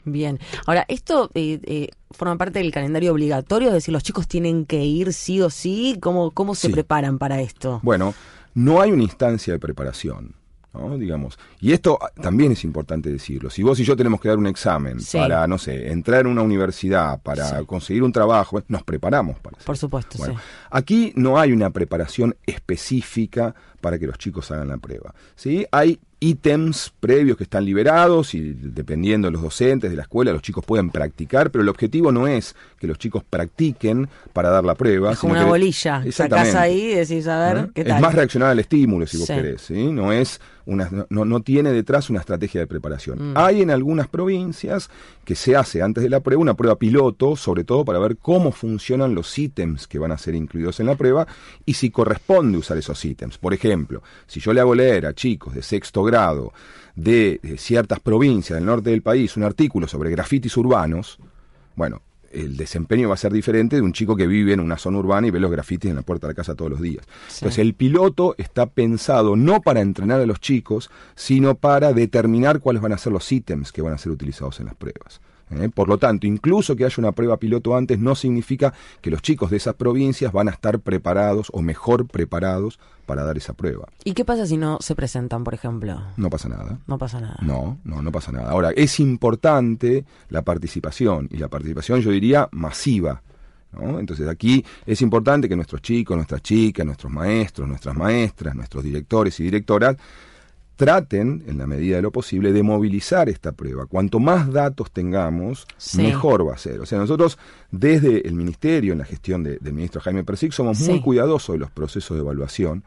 Bien, ahora, ¿esto eh, forma parte del calendario obligatorio? Es decir, los chicos tienen que ir sí o sí. ¿Cómo, cómo se preparan para esto? Bueno, no hay una instancia de preparación. ¿No? digamos. Y esto también es importante decirlo. Si vos y yo tenemos que dar un examen para, no sé, entrar en una universidad, para conseguir un trabajo, nos preparamos para eso. Por supuesto, sí. Aquí no hay una preparación específica para que los chicos hagan la prueba. ¿sí? Hay ítems previos que están liberados y dependiendo de los docentes de la escuela los chicos pueden practicar, pero el objetivo no es que los chicos practiquen para dar la prueba. Es como una bolilla, sacás ahí y decís, a ver, ¿Eh? ¿qué tal? Es más reaccionar al estímulo, si vos querés, ¿sí? No es una, no, no, tiene detrás una estrategia de preparación. Mm. Hay en algunas provincias que se hace antes de la prueba una prueba piloto, sobre todo para ver cómo funcionan los ítems que van a ser incluidos en la prueba y si corresponde usar esos ítems. Por ejemplo, si yo le hago leer a chicos de sexto grado de, de ciertas provincias del norte del país un artículo sobre grafitis urbanos, bueno, el desempeño va a ser diferente de un chico que vive en una zona urbana y ve los grafitis en la puerta de la casa todos los días. Entonces el piloto está pensado no para entrenar a los chicos, sino para determinar cuáles van a ser los ítems que van a ser utilizados en las pruebas. ¿Eh? Por lo tanto, incluso que haya una prueba piloto antes no significa que los chicos de esas provincias van a estar preparados o mejor preparados para dar esa prueba. ¿Y qué pasa si no se presentan, por ejemplo? No pasa nada. No pasa nada. No, no, no pasa nada. Ahora, es importante la participación, y la participación yo diría masiva. Entonces aquí es importante que nuestros chicos, nuestras chicas, nuestros maestros, nuestras maestras, nuestros directores y directoras traten, en la medida de lo posible, de movilizar esta prueba. Cuanto más datos tengamos, mejor va a ser. O sea, nosotros desde el Ministerio, en la gestión del ministro Jaime Persic, somos muy cuidadosos de los procesos de evaluación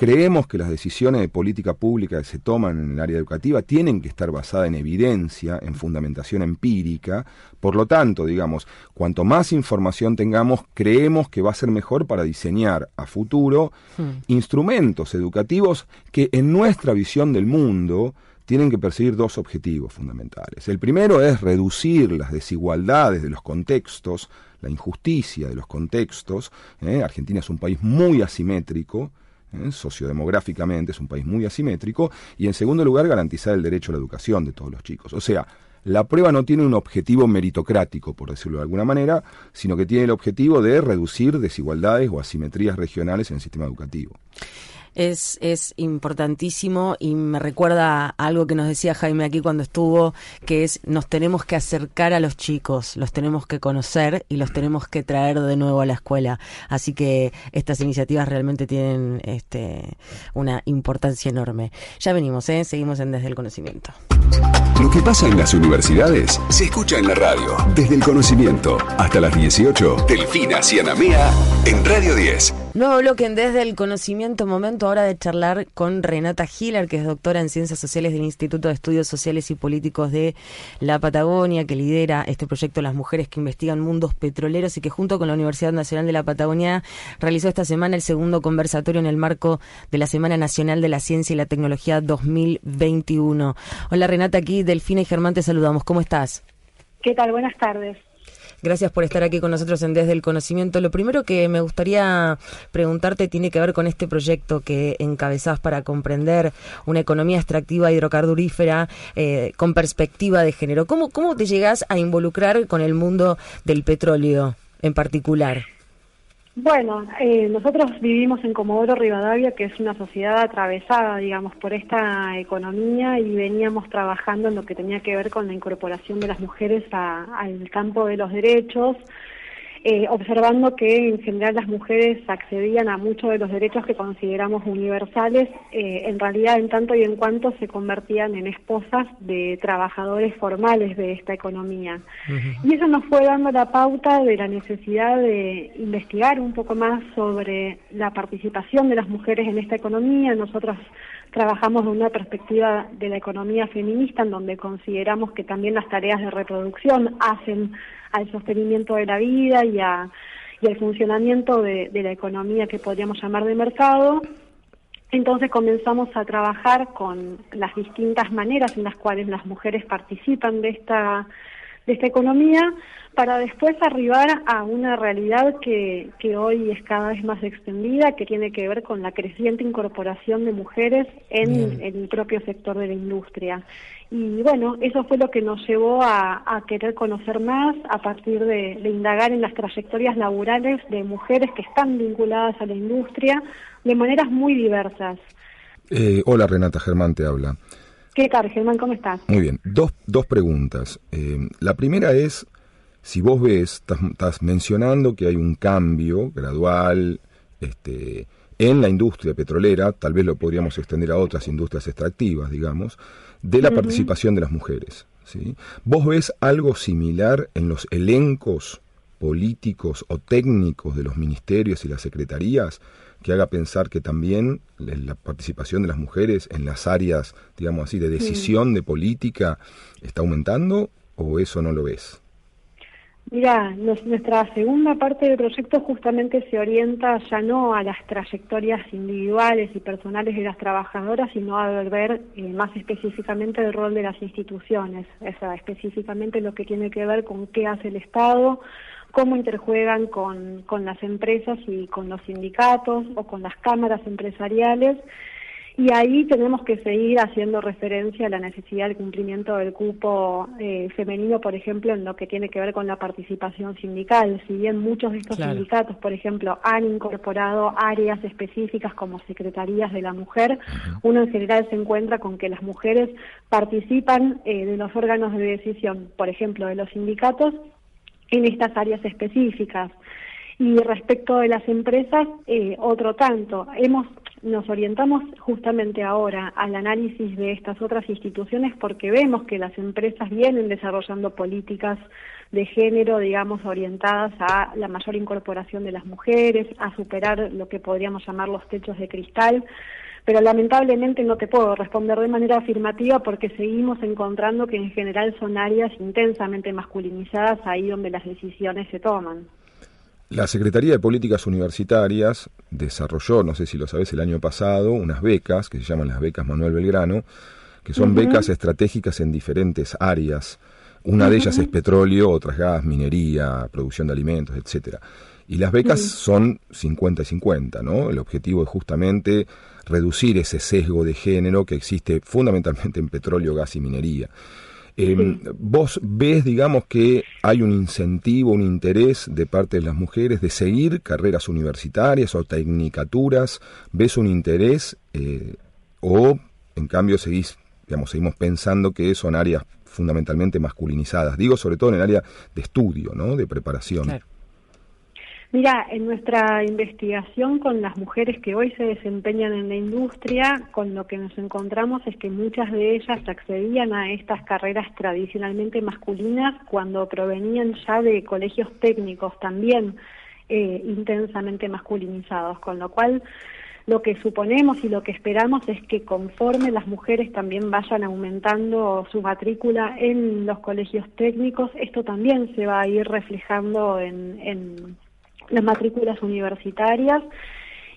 Creemos que las decisiones de política pública que se toman en el área educativa tienen que estar basadas en evidencia, en fundamentación empírica. Por lo tanto, digamos, cuanto más información tengamos, creemos que va a ser mejor para diseñar a futuro hmm. instrumentos educativos que en nuestra visión del mundo tienen que perseguir dos objetivos fundamentales. El primero es reducir las desigualdades de los contextos, la injusticia de los contextos. ¿eh? Argentina es un país muy asimétrico ¿eh? sociodemográficamente es un país muy asimétrico, y en segundo lugar garantizar el derecho a la educación de todos los chicos. O sea, la prueba no tiene un objetivo meritocrático, por decirlo de alguna manera, sino que tiene el objetivo de reducir desigualdades o asimetrías regionales en el sistema educativo es, es importantísimo y me recuerda algo que nos decía Jaime aquí cuando estuvo, que es nos tenemos que acercar a los chicos, los tenemos que conocer y los tenemos que traer de nuevo a la escuela. Así que estas iniciativas realmente tienen este, una importancia enorme. Ya venimos, ¿eh? seguimos en Desde el Conocimiento. Lo que pasa en las universidades se escucha en la radio. Desde el conocimiento hasta las 18. Delfina Cianamea en Radio 10. Nuevo bloque en Desde el Conocimiento. Momento ahora de charlar con Renata Hiller, que es doctora en Ciencias Sociales del Instituto de Estudios Sociales y Políticos de la Patagonia, que lidera este proyecto Las Mujeres que Investigan Mundos Petroleros y que junto con la Universidad Nacional de la Patagonia realizó esta semana el segundo conversatorio en el marco de la Semana Nacional de la Ciencia y la Tecnología 2021. Hola Renata, aquí Delfina y Germán te saludamos. ¿Cómo estás? ¿Qué tal? Buenas tardes. Gracias por estar aquí con nosotros en Desde el Conocimiento. Lo primero que me gustaría preguntarte tiene que ver con este proyecto que encabezás para comprender una economía extractiva hidrocarburífera eh, con perspectiva de género. ¿Cómo, ¿Cómo te llegas a involucrar con el mundo del petróleo en particular? Bueno, eh, nosotros vivimos en Comodoro Rivadavia, que es una sociedad atravesada, digamos, por esta economía y veníamos trabajando en lo que tenía que ver con la incorporación de las mujeres al campo de los derechos, eh, observando que en general las mujeres accedían a muchos de los derechos que consideramos universales, eh, en realidad en tanto y en cuanto se convertían en esposas de trabajadores formales de esta economía. Y eso nos fue dando la pauta de la necesidad de investigar un poco más sobre la participación de las mujeres en esta economía. Nosotros trabajamos de una perspectiva de la economía feminista, en donde consideramos que también las tareas de reproducción hacen al sostenimiento de la vida y, a, al funcionamiento de la economía que podríamos llamar de mercado. Entonces comenzamos a trabajar con las distintas maneras en las cuales las mujeres participan de esta, de esta economía para después arribar a una realidad que, que hoy es cada vez más extendida, que tiene que ver con la creciente incorporación de mujeres en el propio sector de la industria. Y bueno, eso fue lo que nos llevó a, querer conocer más a partir de, de, indagar en las trayectorias laborales de mujeres que están vinculadas a la industria de maneras muy diversas. Eh, hola Renata, Germán te habla. ¿Qué tal, Germán? ¿Cómo estás? Muy bien, dos, dos preguntas. Eh, la primera es, si vos ves, estás, mencionando que hay un cambio gradual este, en la industria petrolera, tal vez lo podríamos extender a otras industrias extractivas, digamos, de la participación de las mujeres. ¿sí? ¿Vos ves algo similar en los elencos políticos o técnicos de los ministerios y las secretarías que haga pensar que también la participación de las mujeres en las áreas, digamos así, de decisión de política está aumentando o eso no lo ves? Mira, nuestra segunda parte del proyecto justamente se orienta ya no a las trayectorias individuales y personales de las trabajadoras, sino a ver eh, más específicamente el rol de las instituciones, o sea, específicamente lo que tiene que ver con qué hace el Estado, cómo interjuegan con, con las empresas y con los sindicatos o con las cámaras empresariales. Y ahí tenemos que seguir haciendo referencia a la necesidad de cumplimiento del cupo eh, femenino, por ejemplo, en lo que tiene que ver con la participación sindical. Si bien muchos de estos sindicatos, por ejemplo, han incorporado áreas específicas como secretarías de la mujer, uno en general se encuentra con que las mujeres participan eh, de los órganos de decisión, por ejemplo, de los sindicatos, en estas áreas específicas. Y respecto de las empresas, eh, otro tanto. Hemos nos orientamos justamente ahora al análisis de estas otras instituciones porque vemos que las empresas vienen desarrollando políticas de género, digamos, orientadas a la mayor incorporación de las mujeres, a superar lo que podríamos llamar los techos de cristal, pero lamentablemente no te puedo responder de manera afirmativa porque seguimos encontrando que en general son áreas intensamente masculinizadas ahí donde las decisiones se toman. La Secretaría de Políticas Universitarias desarrolló, no sé si lo sabes, el año pasado, unas becas que se llaman las becas Manuel Belgrano, que son becas estratégicas en diferentes áreas. Una de ellas es petróleo, otras gas, minería, producción de alimentos, etcétera. Y las becas son 50 y 50, ¿no? El objetivo es justamente reducir ese sesgo de género que existe fundamentalmente en petróleo, gas y minería. Em, ¿Vos ves, digamos, que hay un incentivo, un interés de parte de las mujeres de seguir carreras universitarias o tecnicaturas? ¿Ves un interés eh, o, en cambio, seguís, digamos, seguimos pensando que son áreas fundamentalmente masculinizadas? Digo, sobre todo en el área de estudio, ¿no? De preparación. Mira, en nuestra investigación con las mujeres que hoy se desempeñan en la industria, con lo que nos encontramos es que muchas de ellas accedían a estas carreras tradicionalmente masculinas cuando provenían ya de colegios técnicos también eh, intensamente masculinizados, con lo cual lo que suponemos y lo que esperamos es que conforme las mujeres también vayan aumentando su matrícula en los colegios técnicos, esto también se va a ir reflejando en las matrículas universitarias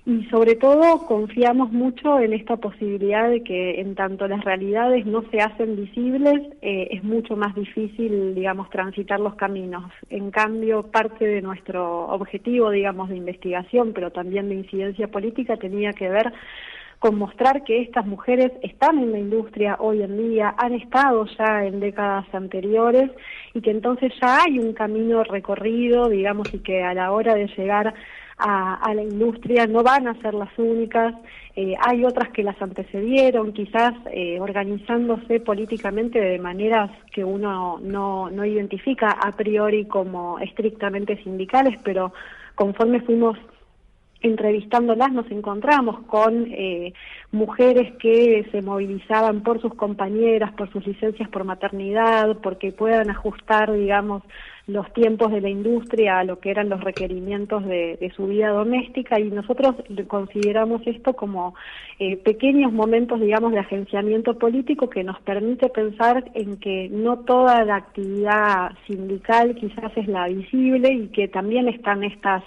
y sobre todo confiamos mucho en esta posibilidad de que en tanto las realidades no se hacen visibles, eh, es mucho más difícil, digamos, transitar los caminos. En cambio, parte de nuestro objetivo, digamos, de investigación, pero también de incidencia política, tenía que ver con mostrar que estas mujeres están en la industria hoy en día, han estado ya en décadas anteriores y que entonces ya hay un camino recorrido, digamos, y que a la hora de llegar a, la industria no van a ser las únicas, eh, hay otras que las antecedieron, quizás eh, organizándose políticamente de maneras que uno no, no identifica a priori como estrictamente sindicales, pero conforme fuimos entrevistándolas nos encontramos con eh, mujeres que se movilizaban por sus compañeras, por sus licencias por maternidad, porque puedan ajustar, digamos, los tiempos de la industria a lo que eran los requerimientos de, su vida doméstica. Y nosotros consideramos esto como eh, pequeños momentos, digamos, de agenciamiento político que nos permite pensar en que no toda la actividad sindical quizás es la visible y que también están estas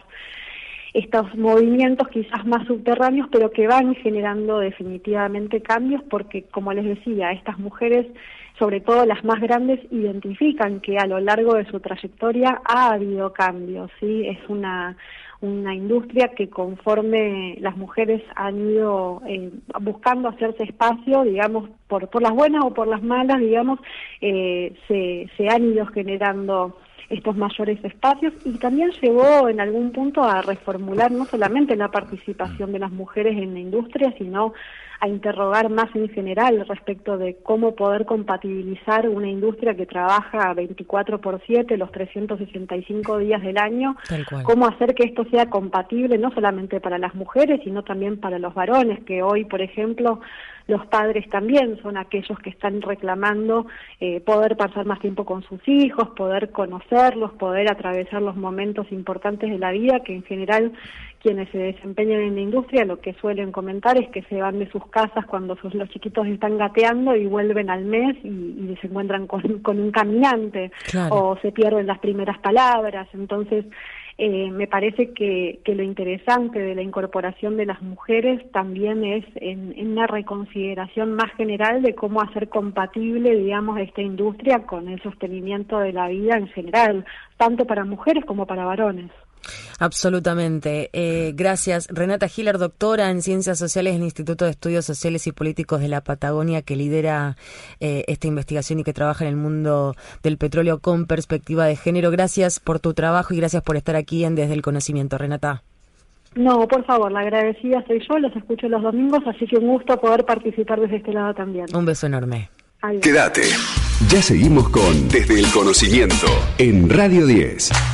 estos movimientos quizás más subterráneos, pero que van generando definitivamente cambios porque, como les decía, estas mujeres, sobre todo las más grandes, identifican que a lo largo de su trayectoria ha habido cambios, ¿sí? Es una, una industria que conforme las mujeres han ido eh, buscando hacerse espacio, digamos, por, por las buenas o por las malas, digamos, eh, se, se han ido generando estos mayores espacios y también llevó en algún punto a reformular no solamente la participación de las mujeres en la industria, sino a interrogar más en general respecto de cómo poder compatibilizar una industria que trabaja 24 por 7 los 365 días del año, cómo hacer que esto sea compatible no solamente para las mujeres, sino también para los varones, que hoy, por ejemplo, los padres también son aquellos que están reclamando eh, poder pasar más tiempo con sus hijos, poder conocerlos, poder atravesar los momentos importantes de la vida, que en general quienes se desempeñan en la industria lo que suelen comentar es que se van de sus casas cuando sus, los chiquitos están gateando y vuelven al mes y, se encuentran con, [laughs] un caminante o se pierden las primeras palabras. Entonces, eh, me parece que, lo interesante de la incorporación de las mujeres también es en, una reconsideración más general de cómo hacer compatible, digamos, esta industria con el sostenimiento de la vida en general, tanto para mujeres como para varones. Absolutamente. Eh, gracias. Renata Hiller, doctora en Ciencias Sociales del Instituto de Estudios Sociales y Políticos de la Patagonia, que lidera eh, esta investigación y que trabaja en el mundo del petróleo con perspectiva de género. Gracias por tu trabajo y gracias por estar aquí en Desde el Conocimiento, Renata. No, por favor, la agradecida soy yo, los escucho los domingos, así que un gusto poder participar desde este lado también. Un beso enorme. Quédate. Ya seguimos con Desde el Conocimiento en Radio 10.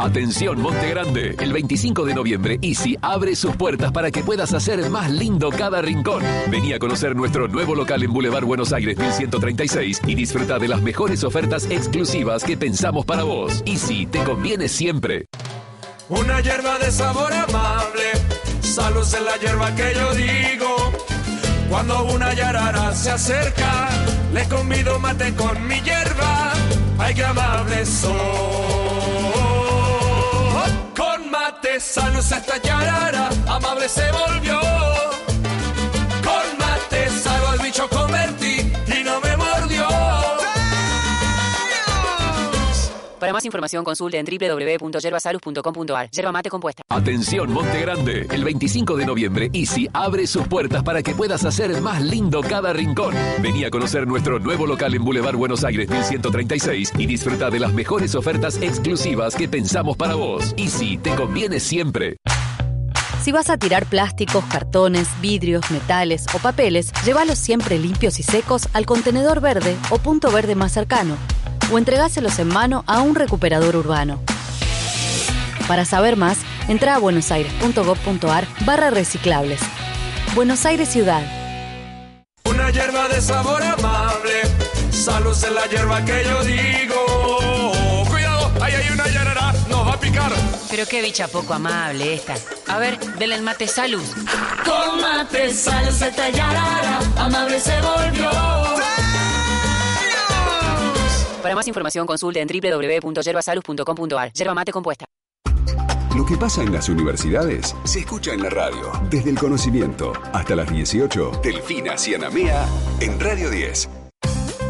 Atención Monte Grande, el 25 de noviembre Easy abre sus puertas para que puedas hacer más lindo cada rincón. Vení a conocer nuestro nuevo local en Boulevard Buenos Aires 1136 y disfruta de las mejores ofertas exclusivas que pensamos para vos. Easy te conviene siempre. Una hierba de sabor amable, salud en la hierba que yo digo. Cuando una yarara se acerca, le convido mate con mi hierba. Ay, qué amable soy mate sano se esta yarara, amable se volvió. Para más información consulte en www.yerbasalus.com.ar. Yerba mate compuesta. Atención Monte Grande, el 25 de noviembre Easy abre sus puertas para que puedas hacer más lindo cada rincón. Vení a conocer nuestro nuevo local en Boulevard Buenos Aires 1136 y disfruta de las mejores ofertas exclusivas que pensamos para vos. Easy te conviene siempre. Si vas a tirar plásticos, cartones, vidrios, metales o papeles, llévalos siempre limpios y secos al contenedor verde o punto verde más cercano o entregáselos en mano a un recuperador urbano. Para saber más, entra a buenosaires.gov.ar barra reciclables. Buenos Aires Ciudad. Una hierba de sabor amable, salud en la hierba que yo digo. Cuidado, ahí hay una yarara, nos va a picar. Pero qué bicha poco amable esta. A ver, denle el mate salud. Con mate salud esta yarara, amable se volvió. Para más información consulte en www.yerbasalus.com.ar. Yerba mate compuesta. Lo que pasa en las universidades se escucha en la radio. Desde el conocimiento hasta las 18, Delfina Cianamea en Radio 10.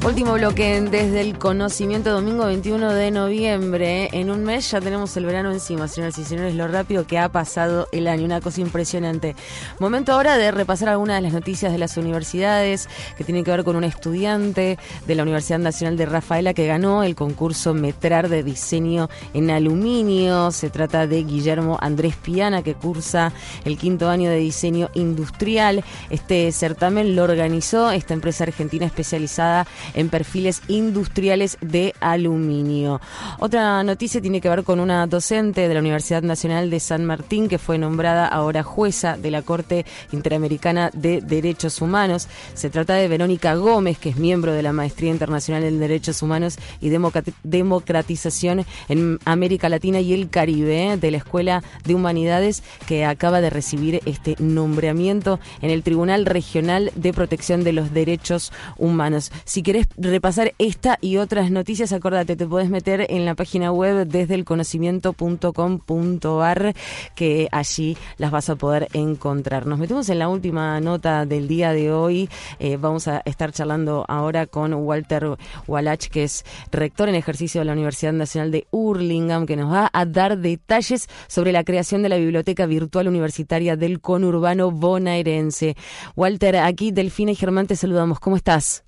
Último bloque desde el conocimiento, domingo 21 de noviembre. En un mes ya tenemos el verano encima, señoras y señores, lo rápido que ha pasado el año, una cosa impresionante. Momento ahora de repasar algunas de las noticias de las universidades que tienen que ver con un estudiante de la Universidad Nacional de Rafaela que ganó el concurso Metrar de diseño en aluminio. Se trata de Guillermo Andrés Piana que cursa el quinto año de diseño industrial. Este certamen lo organizó esta empresa argentina especializada perfiles industriales de aluminio. Otra noticia tiene que ver con una docente de la Universidad Nacional de San Martín que fue nombrada ahora jueza de la Corte Interamericana de Derechos Humanos. Se trata de Verónica Gómez, que es miembro de la Maestría Internacional en Derechos Humanos y Democratización en América Latina y el Caribe ¿eh? de la Escuela de Humanidades, que acaba de recibir este nombramiento en el Tribunal Regional de Protección de los Derechos Humanos. Si querés repasar esta y otras noticias, acordate, te podés meter en la página web desde el conocimiento.com.ar que allí las vas a poder encontrar. Nos metemos en la última nota del día de hoy. Eh, vamos a estar charlando ahora con Walter Wallach, que es rector en ejercicio de la Universidad Nacional de Hurlingham, que nos va a dar detalles sobre la creación de la Biblioteca Virtual Universitaria del Conurbano Bonaerense. Walter, aquí Delfina y Germán te saludamos. ¿Cómo estás?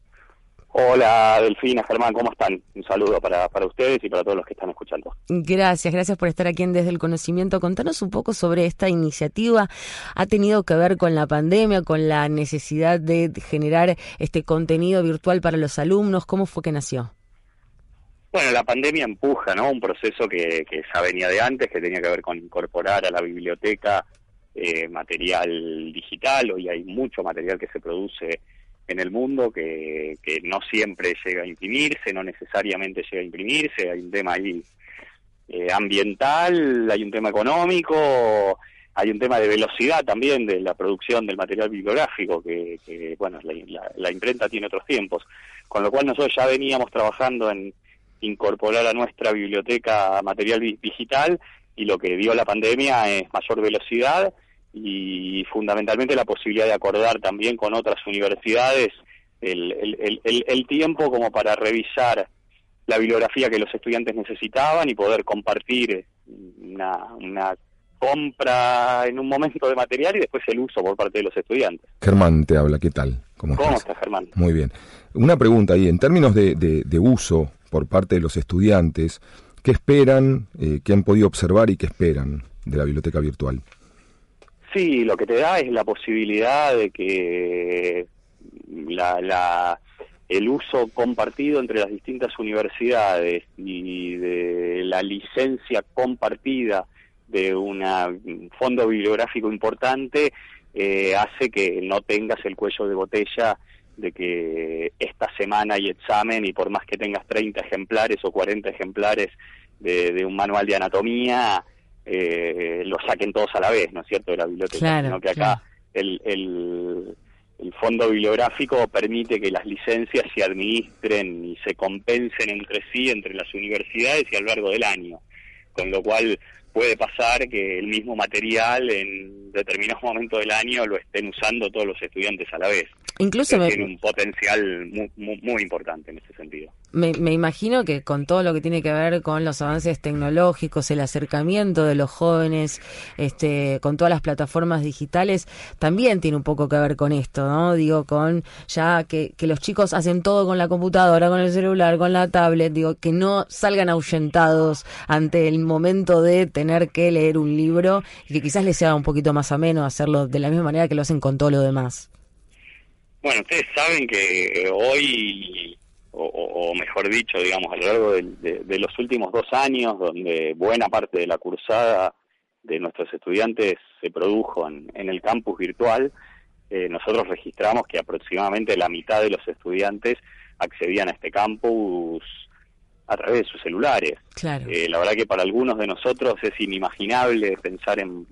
Hola Delfina, Germán, ¿cómo están? Un saludo para, para ustedes y para todos los que están escuchando. Gracias, gracias por estar aquí en Desde el Conocimiento. Contanos un poco sobre esta iniciativa. ¿Ha tenido que ver con la pandemia, con la necesidad de generar este contenido virtual para los alumnos? ¿Cómo fue que nació? Bueno, la pandemia empuja, ¿no? Un proceso que, que ya venía de antes, que tenía que ver con incorporar a la biblioteca eh, material digital. Hoy hay mucho material que se produce en el mundo que, que no siempre llega a imprimirse, no necesariamente llega a imprimirse, hay un tema ahí eh, ambiental, hay un tema económico, hay un tema de velocidad también de la producción del material bibliográfico, que, bueno, la, imprenta tiene otros tiempos, con lo cual nosotros ya veníamos trabajando en incorporar a nuestra biblioteca material digital y lo que dio la pandemia es mayor velocidad y fundamentalmente la posibilidad de acordar también con otras universidades el, el, el, el, tiempo como para revisar la bibliografía que los estudiantes necesitaban y poder compartir una, una compra en un momento de material y después el uso por parte de los estudiantes. Germán te habla, ¿qué tal? ¿Cómo, ¿Cómo estás? Germán? Muy bien. Una pregunta ahí, en términos de, de, de uso por parte de los estudiantes, ¿qué esperan, eh, qué han podido observar y qué esperan de la biblioteca virtual? Sí, lo que te da es la posibilidad de que la, la, el uso compartido entre las distintas universidades y de la licencia compartida de un fondo bibliográfico importante eh, hace que no tengas el cuello de botella de que esta semana hay examen y por más que tengas 30 ejemplares o 40 ejemplares de, de un manual de anatomía, eh, lo saquen todos a la vez, ¿no es cierto?, de la biblioteca, sino que acá el, el, el, fondo bibliográfico permite que las licencias se administren y se compensen entre sí, entre las universidades y a lo largo del año, con lo cual puede pasar que el mismo material en determinado momento del año lo estén usando todos los estudiantes a la vez. Incluso tiene un potencial muy, muy, importante en ese sentido. Me, me, imagino que con todo lo que tiene que ver con los avances tecnológicos, el acercamiento de los jóvenes, este, con todas las plataformas digitales, también tiene un poco que ver con esto, ¿no? Digo, con ya que, que los chicos hacen todo con la computadora, con el celular, con la tablet, digo, que no salgan ahuyentados ante el momento de tener que leer un libro y que quizás les sea un poquito más ameno hacerlo de la misma manera que lo hacen con todo lo demás. Bueno, ustedes saben que eh, hoy, o, mejor dicho, digamos, a lo largo de, los últimos dos años, donde buena parte de la cursada de nuestros estudiantes se produjo en, el campus virtual, eh, nosotros registramos que aproximadamente la mitad de los estudiantes accedían a este campus a través de sus celulares. Claro. Eh, la verdad que para algunos de nosotros es inimaginable pensar en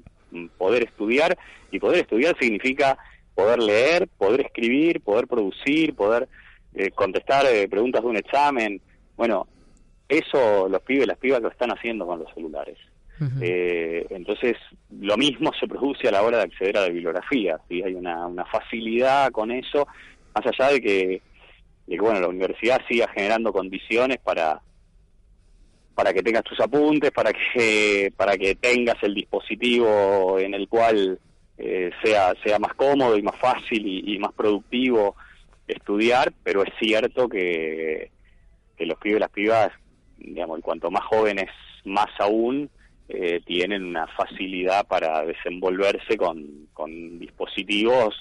poder estudiar, y poder estudiar significa poder leer, poder escribir, poder producir, poder eh, contestar eh, preguntas de un examen. Bueno, eso los pibes y las pibas lo están haciendo con los celulares. eh, entonces, lo mismo se produce a la hora de acceder a la bibliografía. ¿sí? Hay una, una facilidad con eso, más allá de que, de que bueno, la universidad siga generando condiciones para para que tengas tus apuntes, para que para que tengas el dispositivo en el cual eh, sea, sea más cómodo y más fácil y, más productivo estudiar, pero es cierto que, que los pibes y las pibas, digamos, cuanto más jóvenes, más aún, eh, tienen una facilidad para desenvolverse con, con dispositivos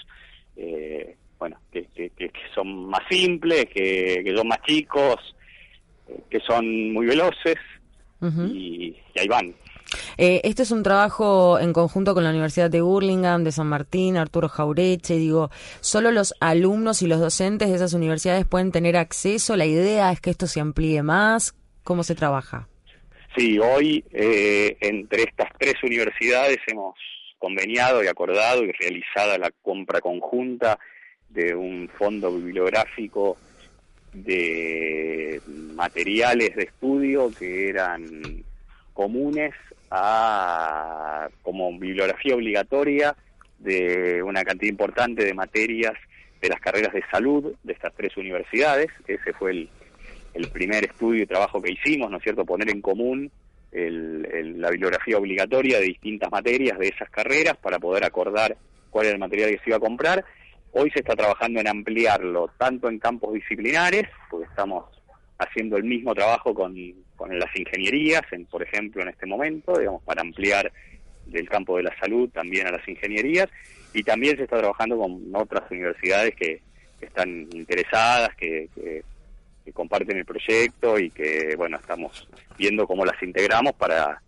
eh, bueno que, que, que, son más simples, que, que son más chicos, que son muy veloces y, y, ahí van. Eh, este es un trabajo en conjunto con la Universidad de Burlingame, de San Martín, Arturo Jaureche. Digo, solo los alumnos y los docentes de esas universidades pueden tener acceso. La idea es que esto se amplíe más. ¿Cómo se trabaja? Sí, hoy eh, entre estas tres universidades hemos conveniado y acordado y realizada la compra conjunta de un fondo bibliográfico de materiales de estudio que eran comunes a como bibliografía obligatoria de una cantidad importante de materias de las carreras de salud de estas tres universidades. Ese fue el, primer estudio y trabajo que hicimos, ¿no es cierto? Poner en común la bibliografía obligatoria de distintas materias de esas carreras para poder acordar cuál era el material que se iba a comprar. Hoy se está trabajando en ampliarlo tanto en campos disciplinares, porque estamos haciendo el mismo trabajo con, con las ingenierías, en, por ejemplo, en este momento, digamos, para ampliar del campo de la salud también a las ingenierías, y también se está trabajando con otras universidades que, están interesadas, que, que, comparten el proyecto y que, bueno, estamos viendo cómo las integramos para,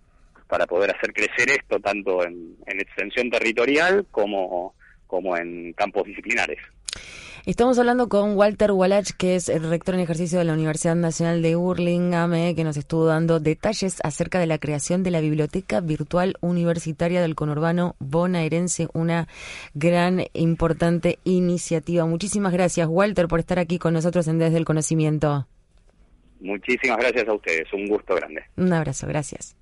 para poder hacer crecer esto tanto en, en extensión territorial como, como en campos disciplinares. Estamos hablando con Walter Wallach, que es el rector en ejercicio de la Universidad Nacional de Hurlingham, eh, que nos estuvo dando detalles acerca de la creación de la Biblioteca Virtual Universitaria del Conurbano Bonaerense, una gran, importante iniciativa. Muchísimas gracias, Walter, por estar aquí con nosotros en Desde el Conocimiento. Muchísimas gracias a ustedes, un gusto grande. Un abrazo, gracias.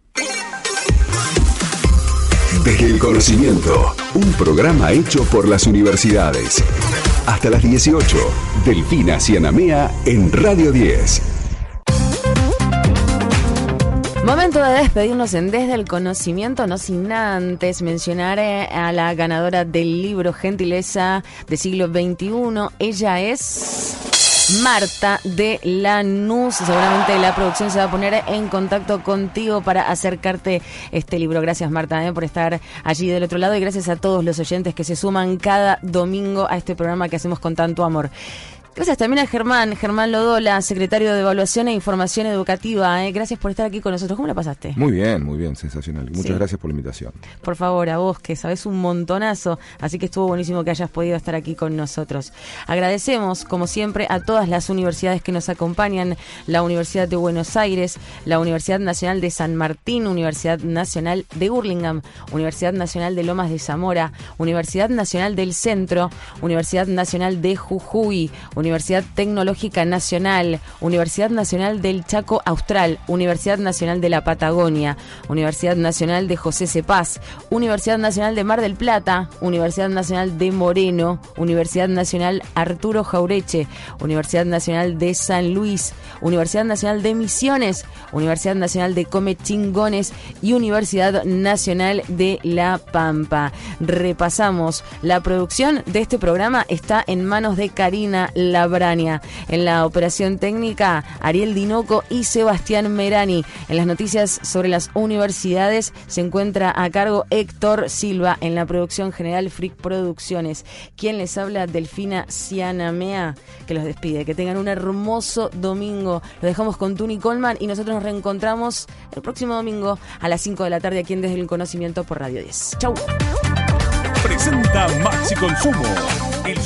Desde el conocimiento, un programa hecho por las universidades. Hasta las 18, Delfina Cianamea en Radio 10. Momento de despedirnos en Desde el Conocimiento, no sin antes mencionar eh, a la ganadora del libro Gentileza del siglo XXI. Ella es... Marta de Lanús. Seguramente la producción se va a poner en contacto contigo para acercarte este libro. Gracias Marta eh, por estar allí del otro lado y gracias a todos los oyentes que se suman cada domingo a este programa que hacemos con tanto amor. Gracias también a Germán, Germán Lodola, secretario de Evaluación e Información Educativa. ¿eh? Gracias por estar aquí con nosotros. ¿Cómo la pasaste? Muy bien, muy bien, sensacional. Muchas gracias por la invitación. Por favor, a vos, que sabes un montonazo, así que estuvo buenísimo que hayas podido estar aquí con nosotros. Agradecemos, como siempre, a todas las universidades que nos acompañan, la Universidad de Buenos Aires, la Universidad Nacional de San Martín, Universidad Nacional de Burlingame, Universidad Nacional de Lomas de Zamora, Universidad Nacional del Centro, Universidad Nacional de Jujuy, Universidad Tecnológica Nacional, Universidad Nacional del Chaco Austral, Universidad Nacional de la Patagonia, Universidad Nacional de José Cepaz, Universidad Nacional de Mar del Plata, Universidad Nacional de Moreno, Universidad Nacional Arturo Jaureche, Universidad Nacional de San Luis, Universidad Nacional de Misiones, Universidad Nacional de Come Chingones y Universidad Nacional de La Pampa. Repasamos. La producción de este programa está en manos de Karina Labrania. En la operación técnica, Ariel Dinoco y Sebastián Merani. En las noticias sobre las universidades se encuentra a cargo Héctor Silva. En la producción general, Frick Producciones. Quien les habla, Delfina Cianamea, que los despide. Que tengan un hermoso domingo. Lo dejamos con Tuni Colman y nosotros nos reencontramos el próximo domingo a las 5 de la tarde aquí en Desde el Conocimiento por Radio 10. Chau. Presenta Maxi Consumo. El